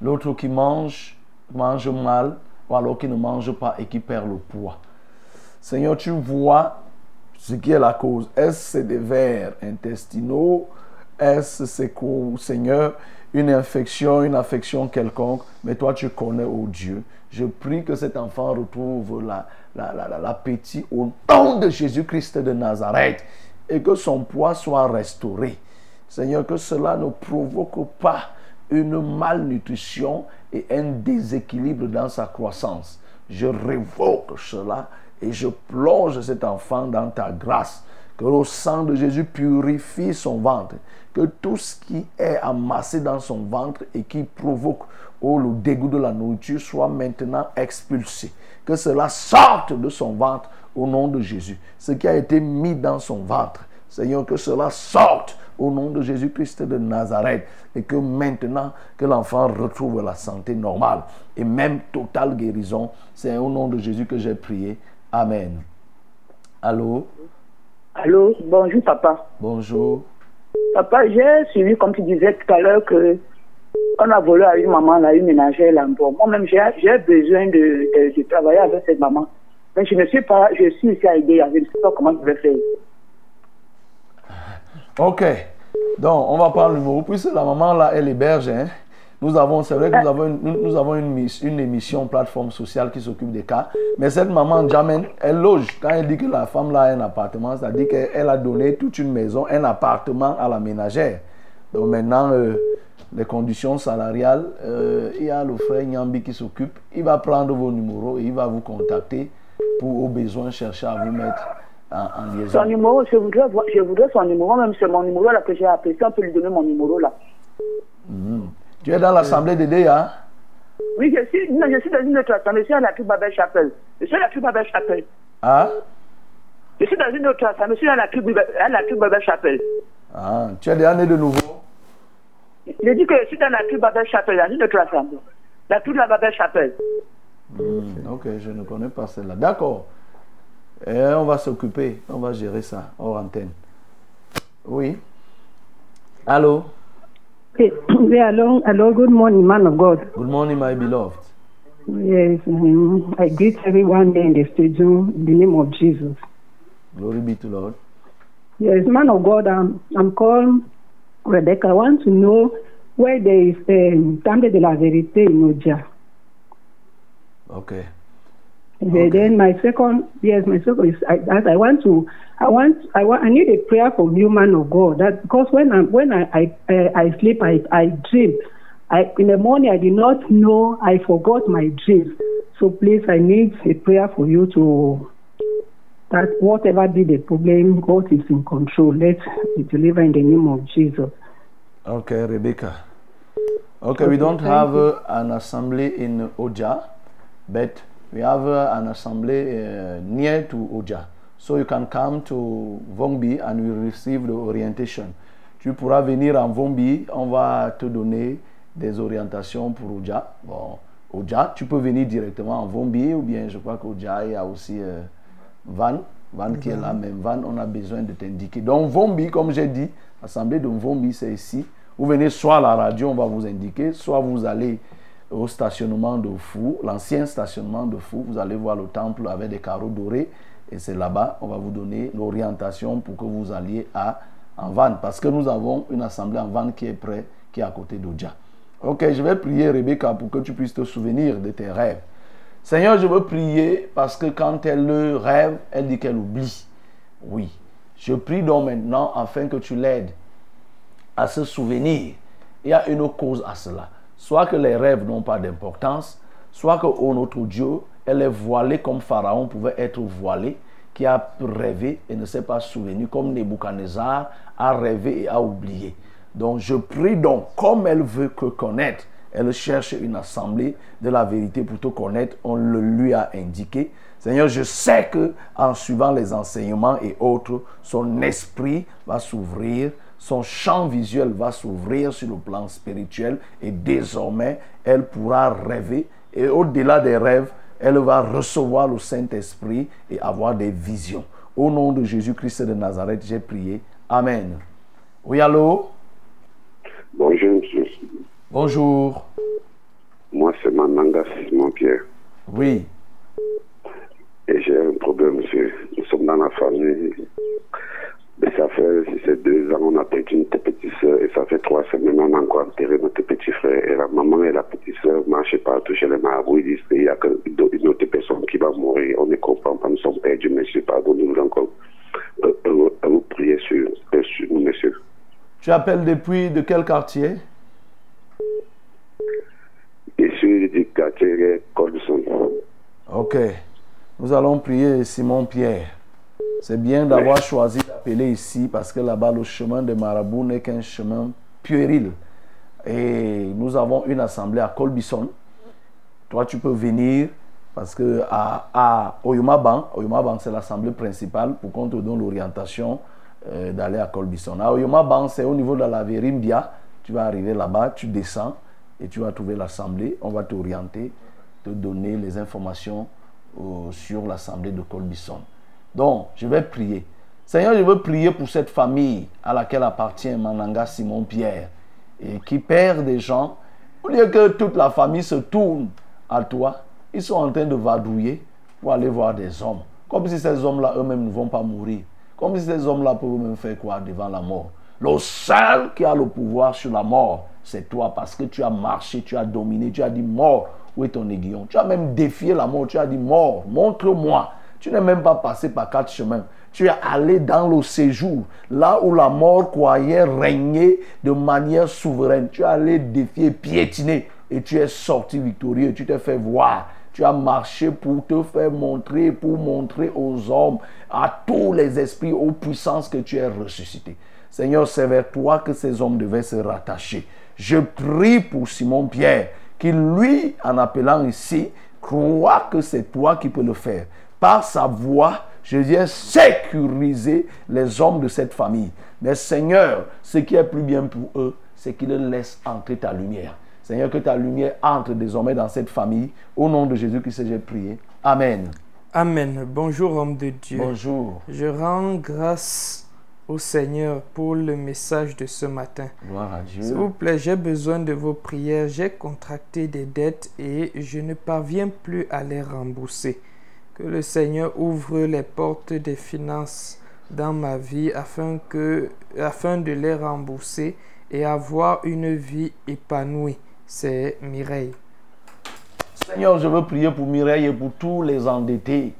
l'autre qui mange, mange mal, ou alors qui ne mange pas et qui perd le poids. Seigneur, tu vois ce qui est la cause. Est-ce c'est des vers intestinaux? Est-ce c'est quoi, Seigneur, une infection, une affection quelconque? Mais toi, tu connais, oh Dieu. Je prie que cet enfant retrouve la- la- l'appétit au nom de Jésus-Christ de Nazareth et que son poids soit restauré. Seigneur, que cela ne provoque pas une malnutrition et un déséquilibre dans sa croissance. Je révoque cela et je plonge cet enfant dans ta grâce. Que le sang de Jésus purifie son ventre. Que tout ce qui est amassé dans son ventre et qui provoque oh, le dégoût de la nourriture soit maintenant expulsé. Que cela sorte de son ventre au nom de Jésus. Ce qui a été mis dans son ventre, Seigneur, que cela sorte au nom de Jésus-Christ de Nazareth et que maintenant que l'enfant retrouve la santé normale et même totale guérison. C'est au nom de Jésus que j'ai prié. Amen. Allô? Allô, bonjour papa. Bonjour. Papa, j'ai suivi, comme tu disais tout à l'heure, que on a volé à une maman, là, une ménagère là. Bon, moi-même, j'ai besoin de, de, de travailler avec cette maman. Mais je ne suis pas, je suis ici à aider, je ne sais pas comment je vais faire. Ok. Donc, on va prendre le numéro. Puisque la maman là, elle héberge, hein, nous avons, c'est vrai que nous avons, une, émission plateforme sociale qui s'occupe des cas. Mais cette maman, Jamen, elle loge. Quand elle dit que la femme là a un appartement, ça dit qu'elle elle a donné toute une maison, un appartement à la ménagère. Donc maintenant, euh, les conditions salariales, euh, il y a le frère Nyambi qui s'occupe. Il va prendre vos numéros et il va vous contacter pour au besoin chercher à vous mettre en, en liaison. Son numéro, je voudrais, voir- je voudrais son numéro, même c'est mon numéro là que j'ai appelé. Si on peut lui donner mon numéro là. Mhm. Tu es dans l'assemblée des DEA Oui, je suis, non, je suis dans une autre assemblée, je suis à la Babel Chapelle. Je suis à la Babel Chapelle. Ah? Je suis dans une autre assemblée, je suis à la Babel Chapelle. Ah, tu es déjà né de nouveau? Je dis que je suis dans la Cube Babel Chapelle, dans une autre assemblée. La Cube de la Babel Chapelle. Hmm, Ok, je ne connais pas celle-là. D'accord. Et on va s'occuper, on va gérer ça hors antenne. Oui. Allô? Okay. hello, hello, good morning, man of God. Good morning, my beloved. Yes, um, I greet everyone there in the studio in the name of Jesus. Glory be to Lord. Yes, man of God, um, I'm called Rebecca. I want to know where there is um, Temple de la Vérité in Oja. Okay. Okay. Then my second, yes, my second is I, that I want to, I want, I want, I need a prayer from you, man of God. That because when I when I I, uh, I sleep, I I dream, I, in the morning, I did not know. I forgot my dreams. So please, I need a prayer for you to that whatever be the problem, God is in control. Let's be delivered in the name of Jesus. Okay, Rebecca. Okay, we don't have uh, an assembly in Oja, but we have uh, an assembly uh, near to Oja. So you can come to Vongbi and you receive the orientation. Tu pourras venir en Vongbi, on va te donner des orientations pour Oja. Bon, Oja, tu peux venir directement en Vongbi ou bien je crois qu'Oja, il y a aussi euh, Van, Van qui est là, même Van, on a besoin de t'indiquer. Donc Vombi, comme j'ai dit, l'assemblée de Vombi, c'est ici. Vous venez soit à la radio, on va vous indiquer, soit vous allez au stationnement de Fou, l'ancien stationnement de Fou, vous allez voir le temple avec des carreaux dorés, et c'est là-bas, on va vous donner l'orientation pour que vous alliez à, en Van, parce que nous avons une assemblée en Van qui est près, qui est à côté d'Oja. Ok, je vais prier Rebecca pour que tu puisses te souvenir de tes rêves. Seigneur, je veux prier parce que quand elle le rêve, elle dit qu'elle oublie. Oui. Je prie donc maintenant afin que tu l'aides à se souvenir. Il y a une cause à cela. Soit que les rêves n'ont pas d'importance, soit que oh, notre Dieu, elle est voilée comme Pharaon pouvait être voilé, qui a rêvé et ne s'est pas souvenu, comme Nebuchadnezzar a rêvé et a oublié. Donc je prie donc, comme elle veut que connaître, elle cherche une assemblée de la vérité pour te connaître, on le lui a indiqué. Seigneur, je sais que en suivant les enseignements et autres, son esprit va s'ouvrir, son champ visuel va s'ouvrir sur le plan spirituel et désormais, elle pourra rêver et au-delà des rêves, elle va recevoir le Saint-Esprit et avoir des visions. Au nom de Jésus-Christ de Nazareth, j'ai prié. Amen. Oui, allô? Bonjour, monsieur. Bonjour. Moi, c'est Mananga Simon Pierre. Oui. Et j'ai un problème, monsieur. Nous sommes dans la famille. Et ça fait, si c'est deux ans, on a perdu une petite soeur. Et ça fait trois semaines, on a encore enterré notre petit frère. Et la maman et la petite soeur marchent partout chez les marabouts. Ils disent qu'il n'y a qu'une autre personne qui va mourir. On ne comprend pas. Nous sommes perdus, monsieur. Pardonnez-nous encore. Euh, euh, vous prier sur, euh, sur nous, monsieur. Tu appelles depuis de quel quartier? Je suis du quartier Colson. Ok. Nous allons prier Simon Pierre. C'est bien d'avoir choisi d'appeler ici parce que là-bas, le chemin de Marabout n'est qu'un chemin puéril. Et nous avons une assemblée à Colbison. Toi, tu peux venir parce que à, à Oyumaban, Oyumaban c'est l'assemblée principale pour qu'on te donne l'orientation euh, d'aller à Colbison. À Oyumaban, c'est au niveau de la Verimbia. Tu vas arriver là-bas, tu descends et tu vas trouver l'assemblée. On va t'orienter, te donner les informations euh, sur l'assemblée de Colbison. Donc, je vais prier. Seigneur, je veux prier pour cette famille à laquelle appartient Mananga Simon Pierre et qui perd des gens. Au lieu que toute la famille se tourne à toi, ils sont en train de vadrouiller pour aller voir des hommes. Comme si ces hommes-là eux-mêmes ne vont pas mourir. Comme si ces hommes-là peuvent même faire quoi devant la mort. Le seul qui a le pouvoir sur la mort, c'est toi parce que tu as marché, tu as dominé, tu as dit mort, où est ton aiguillon? Tu as même défié la mort, tu as dit mort, montre-moi. Tu n'es même pas passé par quatre chemins. Tu es allé dans le séjour, là où la mort croyait régner de manière souveraine. Tu es allé défier, piétiner et tu es sorti victorieux. Tu t'es fait voir. Tu as marché pour te faire montrer, pour montrer aux hommes, à tous les esprits, aux puissances que tu es ressuscité. Seigneur, c'est vers toi que ces hommes devaient se rattacher. Je prie pour Simon Pierre, qui lui, en appelant ici, croit que c'est toi qui peux le faire. Par sa voix, je viens sécuriser les hommes de cette famille. Mais Seigneur, ce qui est plus bien pour eux, c'est qu'ils laissent entrer ta lumière. Seigneur, que ta lumière entre désormais dans cette famille. Au nom de Jésus-Christ, j'ai prié. Amen. Amen. Bonjour, homme de Dieu. Bonjour. Je rends grâce au Seigneur pour le message de ce matin. Gloire à Dieu. S'il vous plaît, j'ai besoin de vos prières. J'ai contracté des dettes et je ne parviens plus à les rembourser. Que le Seigneur ouvre les portes des finances dans ma vie afin, de les rembourser et avoir une vie épanouie. C'est Mireille. Seigneur, je veux prier pour Mireille et pour tous les endettés,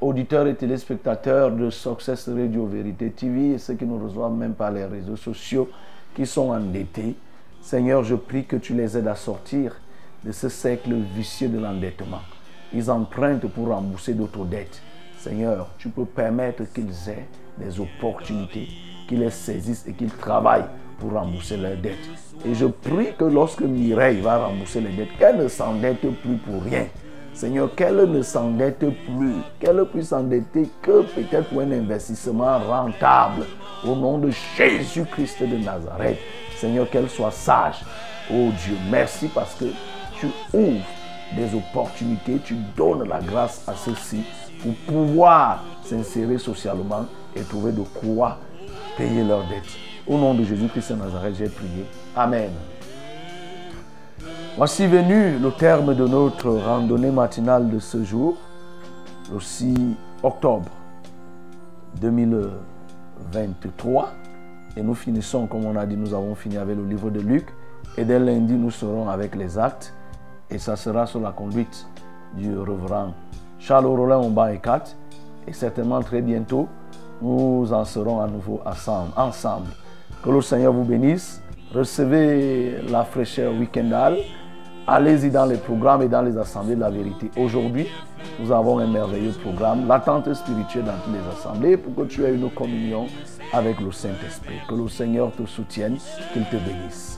auditeurs et téléspectateurs de Success Radio Vérité TV et ceux qui nous reçoivent même par les réseaux sociaux qui sont endettés. Seigneur, je prie que tu les aides à sortir de ce cercle vicieux de l'endettement. Ils empruntent pour rembourser d'autres dettes. Seigneur, tu peux permettre qu'ils aient des opportunités, qu'ils les saisissent et qu'ils travaillent pour rembourser leurs dettes. Et je prie que lorsque Mireille va rembourser les dettes, qu'elle ne s'endette plus pour rien. Seigneur, qu'elle ne s'endette plus, qu'elle puisse s'endetter que peut-être pour un investissement rentable. Au nom de Jésus-Christ de Nazareth. Seigneur, qu'elle soit sage. Oh Dieu, merci parce que tu ouvres des opportunités, tu donnes la grâce à ceux-ci pour pouvoir s'insérer socialement et trouver de quoi payer leurs dettes. Au nom de Jésus-Christ de Nazareth, j'ai prié. Amen. Voici venu le terme de notre randonnée matinale de ce jour, le 6 octobre 2023. Et nous finissons, comme on a dit, nous avons fini avec le livre de Luc. Et dès lundi, nous serons avec les actes. Et ça sera sous la conduite du reverend Charles Rollin Omba et 4. Et certainement très bientôt, nous en serons à nouveau ensemble. Que le Seigneur vous bénisse. Recevez la fraîcheur week-endale. Allez-y dans les programmes et dans les assemblées de la vérité. Aujourd'hui, nous avons un merveilleux programme, l'attente spirituelle dans toutes les assemblées, pour que tu aies une communion avec le Saint-Esprit. Que le Seigneur te soutienne, qu'il te bénisse.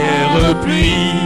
terre pluie.